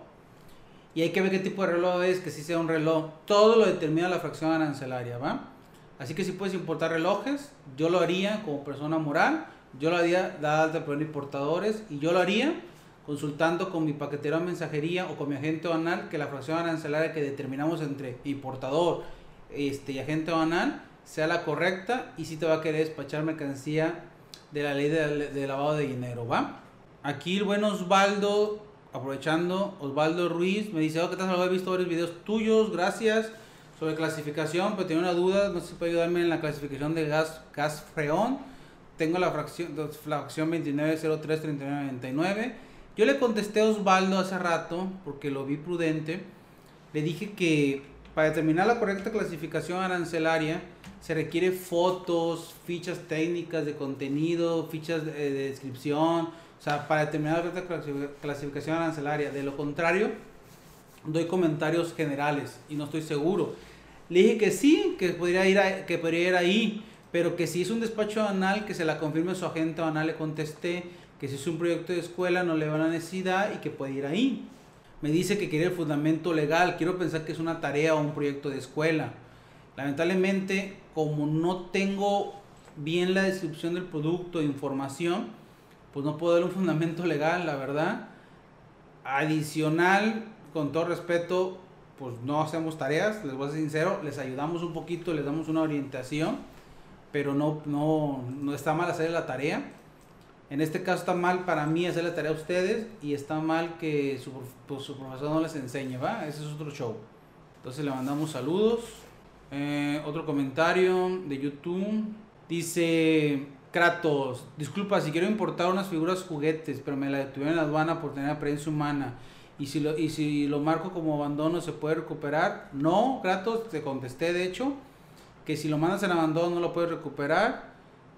Y hay que ver qué tipo de reloj es, que si sea un reloj. Todo lo determina la fracción arancelaria, ¿va? Así que si puedes importar relojes, yo lo haría como persona moral, yo lo haría dada de por importadores y yo lo haría consultando con mi paquetero de mensajería o con mi agente banal que la fracción arancelaria que determinamos entre importador este, y agente banal sea la correcta y si te va a querer despachar mercancía de la ley de, lavado de dinero, ¿va? Aquí el buen Osvaldo, aprovechando, Osvaldo Ruiz me dice, oh, ¿qué tal? He visto varios videos tuyos, gracias, sobre clasificación, pero tengo una duda, no sé si puede ayudarme en la clasificación de gas, gas freón. Tengo la fracción, fracción 29033999. Yo le contesté a Osvaldo hace rato, porque lo vi prudente. Le dije que para determinar la correcta clasificación arancelaria, se requiere fotos, fichas técnicas de contenido, fichas de, descripción, o sea, para determinar la clasificación arancelaria. De lo contrario, doy comentarios generales y no estoy seguro. Le dije que sí, que podría ir, que podría ir ahí, pero que si es un despacho anal, que se la confirme su agente anal, le contesté que si es un proyecto de escuela no le va la necesidad y que puede ir ahí. Me dice que quiere el fundamento legal, quiero pensar que es una tarea o un proyecto de escuela. Lamentablemente, como no tengo bien la descripción del producto, información, pues no puedo dar un fundamento legal, la verdad. Adicional, con todo respeto, pues no hacemos tareas, les voy a ser sincero, les ayudamos un poquito, les damos una orientación, pero no, no, no está mal hacer la tarea. En este caso está mal para mí hacer la tarea a ustedes y está mal que su, pues, su profesor no les enseñe, ¿va? Ese es otro show. Entonces le mandamos saludos. Eh, otro comentario de YouTube. Dice Kratos, disculpa, si quiero importar unas figuras juguetes, pero me la detuvieron en la aduana por tener apariencia humana. Y si, lo, y si lo marco como abandono, ¿se puede recuperar? No, Kratos, te contesté de hecho, que si lo mandas en abandono no lo puedes recuperar,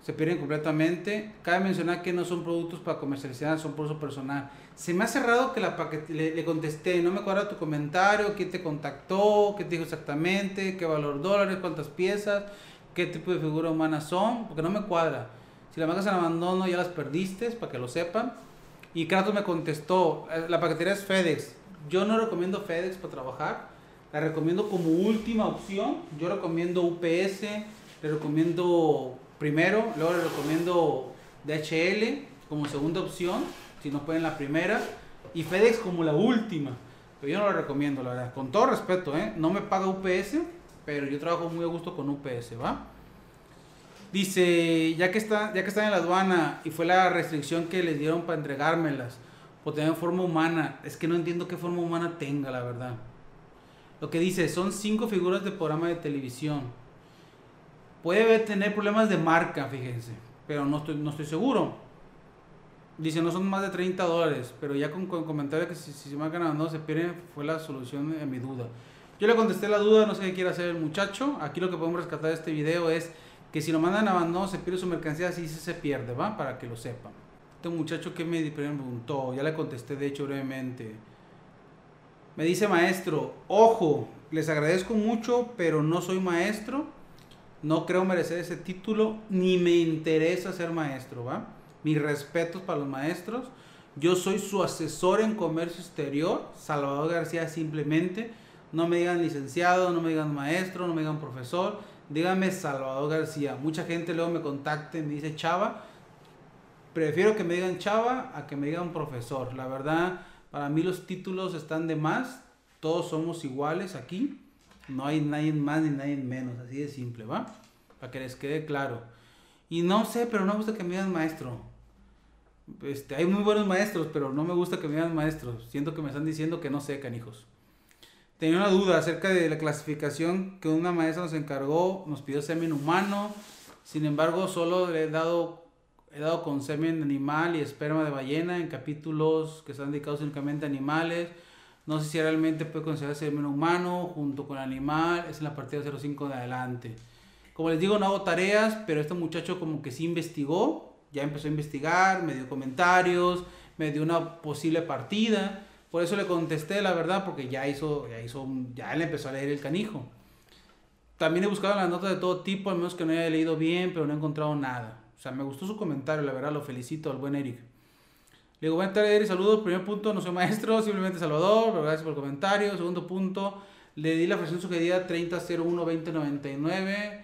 se pierden completamente. Cabe mencionar que no son productos para comercializar, son por uso personal. Se me ha cerrado que la le, le, contesté, no me cuadra tu comentario, quién te contactó, qué te dijo exactamente, qué valor dólares, cuántas piezas, qué tipo de figura humana son, porque no me cuadra. Si la mandas en abandono ya las perdiste, para que lo sepan. Y Kratos me contestó, eh, la paquetería es FedEx. Yo no recomiendo FedEx para trabajar, la recomiendo como última opción. Yo recomiendo UPS, le recomiendo primero, luego le recomiendo DHL como segunda opción, si no pueden la primera, y FedEx como la última. Pero yo no la recomiendo, la verdad. Con todo respeto, ¿eh? no me paga UPS, pero yo trabajo muy a gusto con UPS, ¿va? Dice, ya que, está, ya que están en la aduana y fue la restricción que les dieron para entregármelas, o tener forma humana, es que no entiendo qué forma humana tenga, la verdad. Lo que dice, son cinco figuras de programa de televisión. Puede tener problemas de marca, fíjense, pero no estoy, seguro. Dice, no son más de 30 dólares, pero ya con, con comentario que si, se marcan o no se pierden, fue la solución a mi duda. Yo le contesté la duda, no sé qué quiere hacer el muchacho. Aquí lo que podemos rescatar de este video es que si lo mandan abandono se pierde su mercancía, así se pierde, ¿va? Para que lo sepan. Este muchacho que me preguntó, ya le contesté de hecho brevemente. Me dice maestro, ojo, les agradezco mucho, pero no soy maestro, no creo merecer ese título, ni me interesa ser maestro, ¿va? Mis respetos para los maestros. Yo soy su asesor en comercio exterior, Salvador García simplemente. No me digan licenciado, no me digan maestro, no me digan profesor dígame Salvador García. Mucha gente luego me contacta y me dice Chava. Prefiero que me digan Chava a que me digan profesor. La verdad, para mí los títulos están de más. Todos somos iguales aquí. No hay nadie más ni nadie menos. Así de simple, ¿va? Para que les quede claro. Y no sé, pero no me gusta que me digan maestro. Este, hay muy buenos maestros, pero no me gusta que me digan maestros. Siento que me están diciendo que no sé, canijos. Tenía una duda acerca de la clasificación que una maestra nos encargó, nos pidió semen humano, sin embargo solo le he dado, he dado con semen animal y esperma de ballena en capítulos que están dedicados únicamente a animales. No sé si realmente puede considerarse semen humano junto con animal, es en la partida 05 de adelante. Como les digo, no hago tareas, pero este muchacho como que sí investigó, ya empezó a investigar, me dio comentarios, me dio una posible partida por eso le contesté la verdad, porque ya hizo, ya hizo, ya le empezó a leer el canijo. También he buscado las notas de todo tipo, al menos que no haya leído bien, pero no he encontrado nada. O sea, me gustó su comentario, la verdad, lo felicito al buen Eric. Le digo, Eric, saludos. Primer punto, no soy maestro, simplemente Salvador, gracias por el comentario. Segundo punto, le di la fracción sugerida 30012099.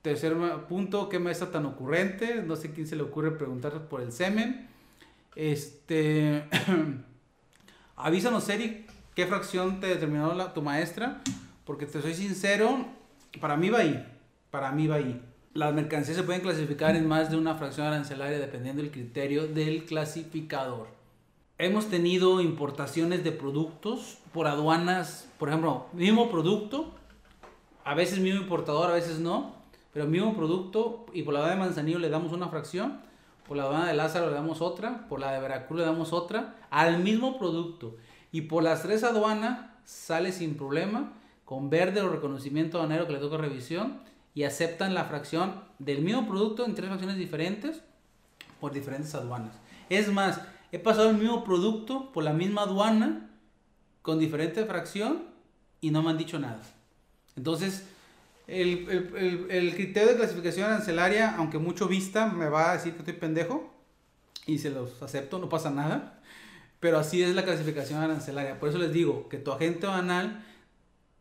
Tercer punto, qué maestra tan ocurrente. No sé quién se le ocurre preguntar por el semen. Este. (clears throat) Avísanos, Eric, qué fracción te determinó tu maestra, porque te soy sincero, para mí va ahí, para mí va ahí. Las mercancías se pueden clasificar en más de una fracción arancelaria dependiendo del criterio del clasificador. Hemos tenido importaciones de productos por aduanas, por ejemplo, mismo producto, a veces mismo importador, a veces no, pero mismo producto y por la aduana de Manzanillo le damos una fracción por la aduana de Lázaro le damos otra, por la de Veracruz le damos otra, al mismo producto. Y por las tres aduanas sale sin problema, con verde o reconocimiento aduanero que le toca revisión, y aceptan la fracción del mismo producto en tres fracciones diferentes por diferentes aduanas. Es más, he pasado el mismo producto por la misma aduana con diferente fracción y no me han dicho nada. Entonces, el, el, criterio de clasificación arancelaria, aunque mucho vista, me va a decir que estoy pendejo y se los acepto, no pasa nada. Pero así es la clasificación arancelaria. Por eso les digo que tu agente banal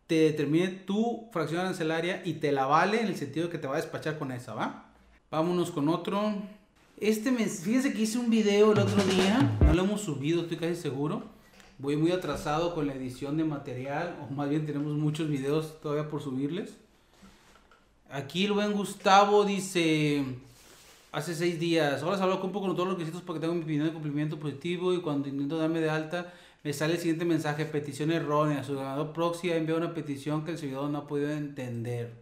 te determine tu fracción arancelaria y te la vale en el sentido de que te va a despachar con esa, ¿va? Vámonos con otro. Este mes, fíjense que hice un video el otro día, no lo hemos subido, estoy casi seguro. Voy muy atrasado con la edición de material, o más bien tenemos muchos videos todavía por subirles. Aquí el buen Gustavo dice, hace seis días, ahora salgo un poco con todos los requisitos porque tengo mi opinión de cumplimiento positivo y cuando intento darme de alta me sale el siguiente mensaje, petición errónea, su ganador proxy ha enviado una petición que el servidor no ha podido entender.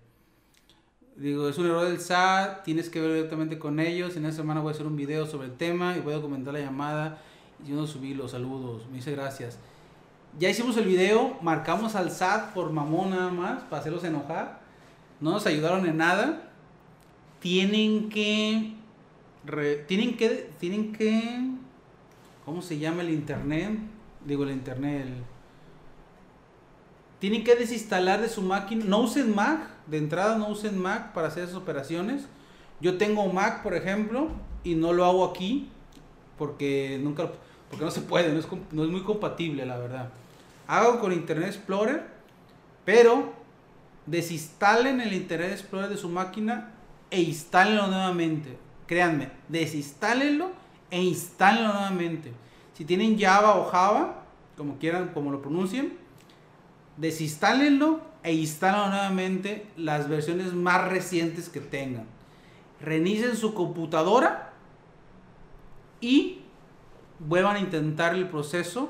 Digo, es un error del SAT, tienes que ver directamente con ellos. En esta semana voy a hacer un video sobre el tema y voy a documentar la llamada y yo no subí los saludos. Me dice gracias. Ya hicimos el video, marcamos al SAT por mamón nada más, para hacerlos enojar. No nos ayudaron en nada. Tienen que. tienen que. Tienen que. ¿Cómo se llama el internet? Digo, el internet. tienen que desinstalar de su máquina. No usen Mac de entrada no usen Mac para hacer esas operaciones. Yo tengo Mac, por ejemplo, y no lo hago aquí porque nunca porque no se puede, no es, no es muy compatible, la verdad. Hago con Internet Explorer, pero desinstalen el Internet Explorer de su máquina e instálenlo nuevamente. Créanme, desinstálenlo e instálenlo nuevamente. Si tienen Java o Java, como quieran, como lo pronuncien, desinstálenlo e instalan nuevamente las versiones más recientes que tengan. Reinicien su computadora y vuelvan a intentar el proceso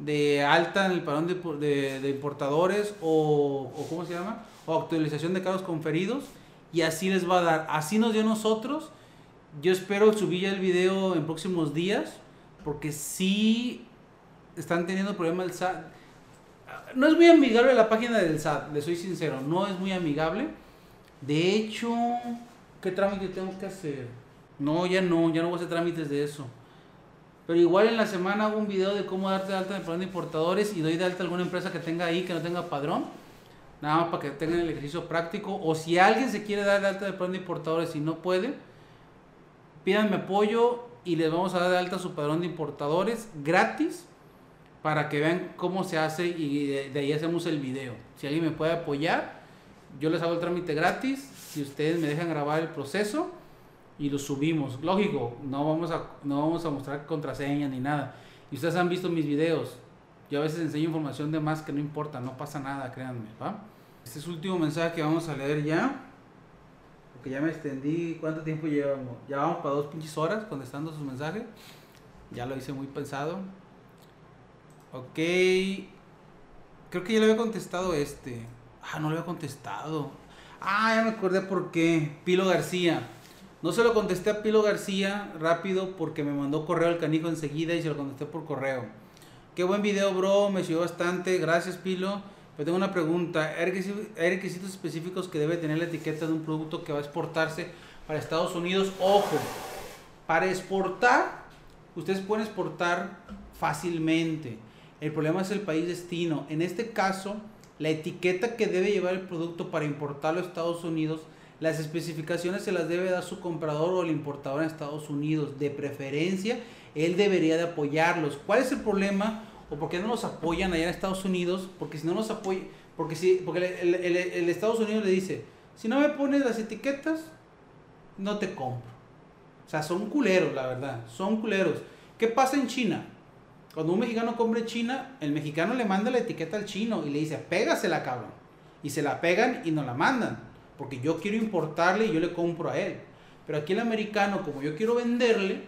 de alta en el padrón de, importadores o, ¿cómo se llama? O actualización de cargos conferidos y así les va a dar. Así nos dio nosotros. Yo espero subir el video en próximos días porque si están teniendo problemas no es muy amigable la página del SAT, le soy sincero, no es muy amigable. De hecho, ¿qué trámite tengo que hacer? No, ya no, ya no voy a hacer trámites de eso. Pero igual en la semana hago un video de cómo darte de alta en el de importadores y doy de alta a alguna empresa que tenga ahí, que no tenga padrón. Nada más para que tengan el ejercicio práctico. O si alguien se quiere dar de alta el padrón de importadores y no puede, pídanme apoyo y les vamos a dar de alta su padrón de importadores gratis para que vean cómo se hace y de, ahí hacemos el video. Si alguien me puede apoyar, yo les hago el trámite gratis, si ustedes me dejan grabar el proceso y lo subimos. Lógico, no vamos a, no vamos a mostrar contraseña ni nada. Y ustedes han visto mis videos. Yo a veces enseño información de más que no importa, no pasa nada, créanme, ¿va? Este es el último mensaje que vamos a leer ya. Porque ya me extendí. ¿Cuánto tiempo llevamos? Ya vamos para dos pinches horas contestando sus mensajes. Ya lo hice muy pensado. Ok. Creo que ya le había contestado este. Ah, no le había contestado. Ah, ya me acordé por qué. Pilo García. No se lo contesté a Pilo García rápido porque me mandó correo al canijo enseguida y se lo contesté por correo. Qué buen video, bro. Me sirvió bastante. Gracias, Pilo. Tengo una pregunta. ¿Hay requisitos específicos que debe tener la etiqueta de un producto que va a exportarse para Estados Unidos? Ojo, para exportar, ustedes pueden exportar fácilmente el problema es el país destino. En este caso, la etiqueta que debe llevar el producto para importarlo a Estados Unidos, las especificaciones se las debe dar su comprador o el importador en Estados Unidos. De preferencia, él debería de apoyarlos. ¿Cuál es el problema? ¿O por qué no los apoyan allá en Estados Unidos? Porque si no los apoyan, porque, si, porque el, el Estados Unidos le dice, si no me pones las etiquetas, no te compro. O sea, son culeros, la verdad. Son culeros. ¿Qué pasa en China? Cuando un mexicano compre China, el mexicano le manda la etiqueta al chino y le dice, pégasela, cabrón. Y se la pegan y nos la mandan. Porque yo quiero importarle y yo le compro a él. Pero aquí el americano, como yo quiero venderle,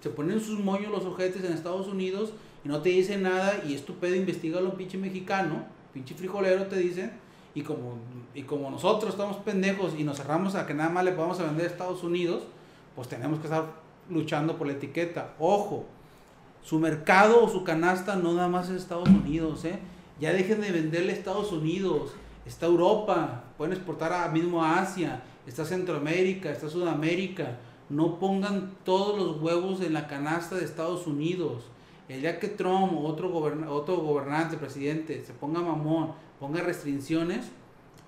se ponen sus moños los ojetes en Estados Unidos y no te dice nada y es tu pedo, investigalo pinche mexicano, pinche frijolero te dicen. Y como, y como nosotros estamos pendejos y nos cerramos a que nada más le podamos vender a Estados Unidos, pues tenemos que estar luchando por la etiqueta. Ojo, su mercado o su canasta no nada más es Estados Unidos, ¿eh? Ya dejen de venderle a Estados Unidos. Está Europa, pueden exportar a mismo a Asia, está Centroamérica, está Sudamérica. No pongan todos los huevos en la canasta de Estados Unidos. El día que Trump o otro, gobernante, presidente, se ponga mamón, ponga restricciones,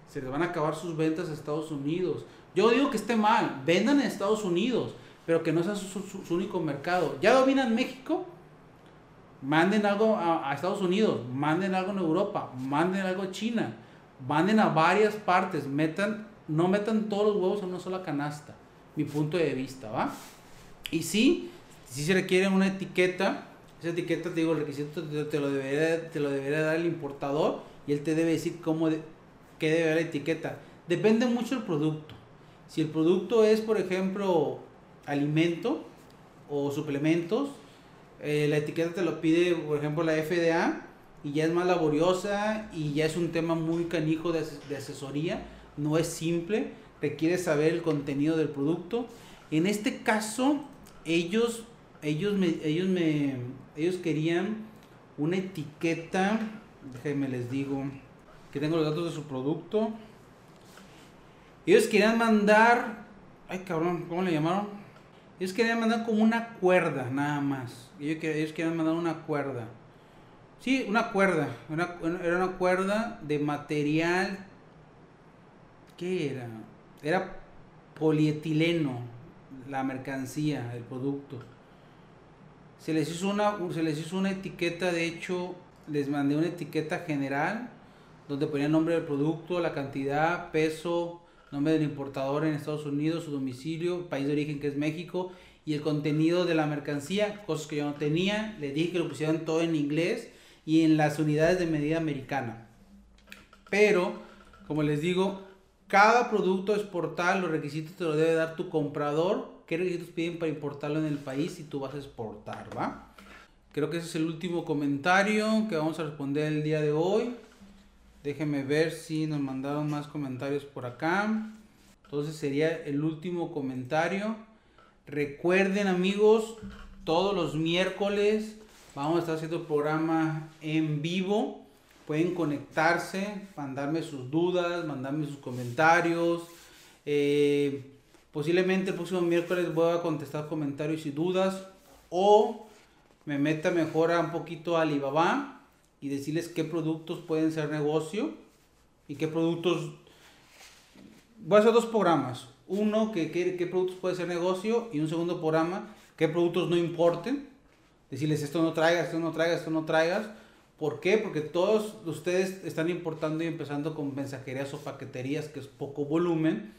se les van a acabar sus ventas a Estados Unidos. Yo digo que esté mal, vendan en Estados Unidos, pero que no sea su, su único mercado. Ya dominan México, manden algo a, Estados Unidos, manden algo en Europa, manden algo a China, manden a varias partes, metan, no metan todos los huevos en una sola canasta. mi punto de vista, ¿va? Y sí, si se requiere una etiqueta, esa etiqueta, te digo, el requisito te, lo, debería, te lo debería dar el importador y él te debe decir cómo qué debe la etiqueta. Depende mucho del producto. Si el producto es, por ejemplo, alimento o suplementos, eh, la etiqueta te lo pide, por ejemplo, la FDA y ya es más laboriosa y ya es un tema muy canijo de, de asesoría, no es simple, requiere saber el contenido del producto. En este caso, ellos, ellos, me, ellos, me, ellos querían una etiqueta, déjenme les digo, que tengo los datos de su producto. Ellos querían mandar, ay cabrón, ¿cómo le llamaron? Ellos querían mandar como una cuerda, nada más. Ellos, ellos querían mandar una cuerda. Sí, una cuerda. era una cuerda de material. ¿Qué era? Era polietileno, la mercancía, el producto. Se les hizo una, se les hizo una etiqueta, de hecho, les mandé una etiqueta general donde ponía el nombre del producto, la cantidad, peso, nombre del importador en Estados Unidos, su domicilio, país de origen que es México y el contenido de la mercancía, cosas que yo no tenía. Le dije que lo pusieran todo en inglés y en las unidades de medida americana. Pero, como les digo, cada producto exportar, los requisitos te lo debe dar tu comprador. ¿Qué requisitos piden para importarlo en el país si tú vas a exportar, va? Creo que ese es el último comentario que vamos a responder el día de hoy. Déjenme ver si nos mandaron más comentarios por acá. Entonces sería el último comentario. Recuerden amigos, todos los miércoles vamos a estar haciendo el programa en vivo pueden conectarse, mandarme sus dudas, mandarme sus comentarios. Eh, posiblemente el próximo miércoles voy a contestar comentarios y dudas o me meta mejor a un poquito a Alibaba y decirles qué productos pueden ser negocio y qué productos... Voy a hacer dos programas. Uno, que, qué productos pueden ser negocio y un segundo programa, qué productos no importen. Decirles esto no traigas, esto no traigas, esto no traigas ¿Por qué? Porque todos ustedes están importando y empezando con mensajerías o paqueterías que es poco volumen,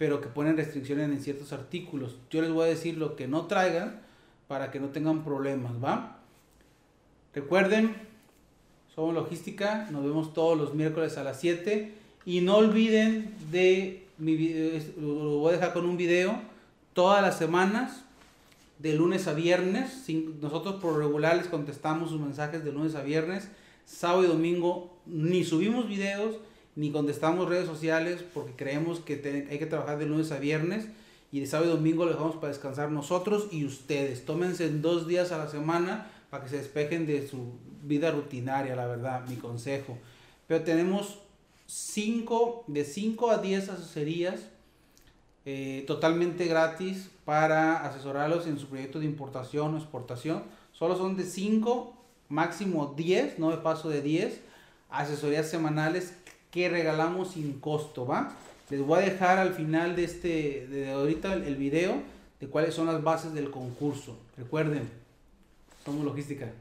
pero que ponen restricciones en ciertos artículos. Yo les voy a decir lo que no traigan para que no tengan problemas, ¿va? Recuerden, somos logística, nos vemos todos los miércoles a las 7 y no olviden de mi video, lo voy a dejar con un video todas las semanas de lunes a viernes. Nosotros por regular les contestamos sus mensajes de lunes a viernes. Sábado y domingo ni subimos videos ni contestamos redes sociales porque creemos que hay que trabajar de lunes a viernes y de sábado y domingo les vamos para descansar nosotros y ustedes. Tómense dos días a la semana para que se despejen de su vida rutinaria, la verdad, mi consejo. Pero tenemos cinco, de 5 a 10 asesorías eh, totalmente gratis para asesorarlos en su proyecto de importación o exportación. Solo son de 5, máximo 10, no me paso de 10 asesorías semanales que regalamos sin costo, ¿va? Les voy a dejar al final de este, de ahorita el, el video de cuáles son las bases del concurso. Recuerden, somos logística.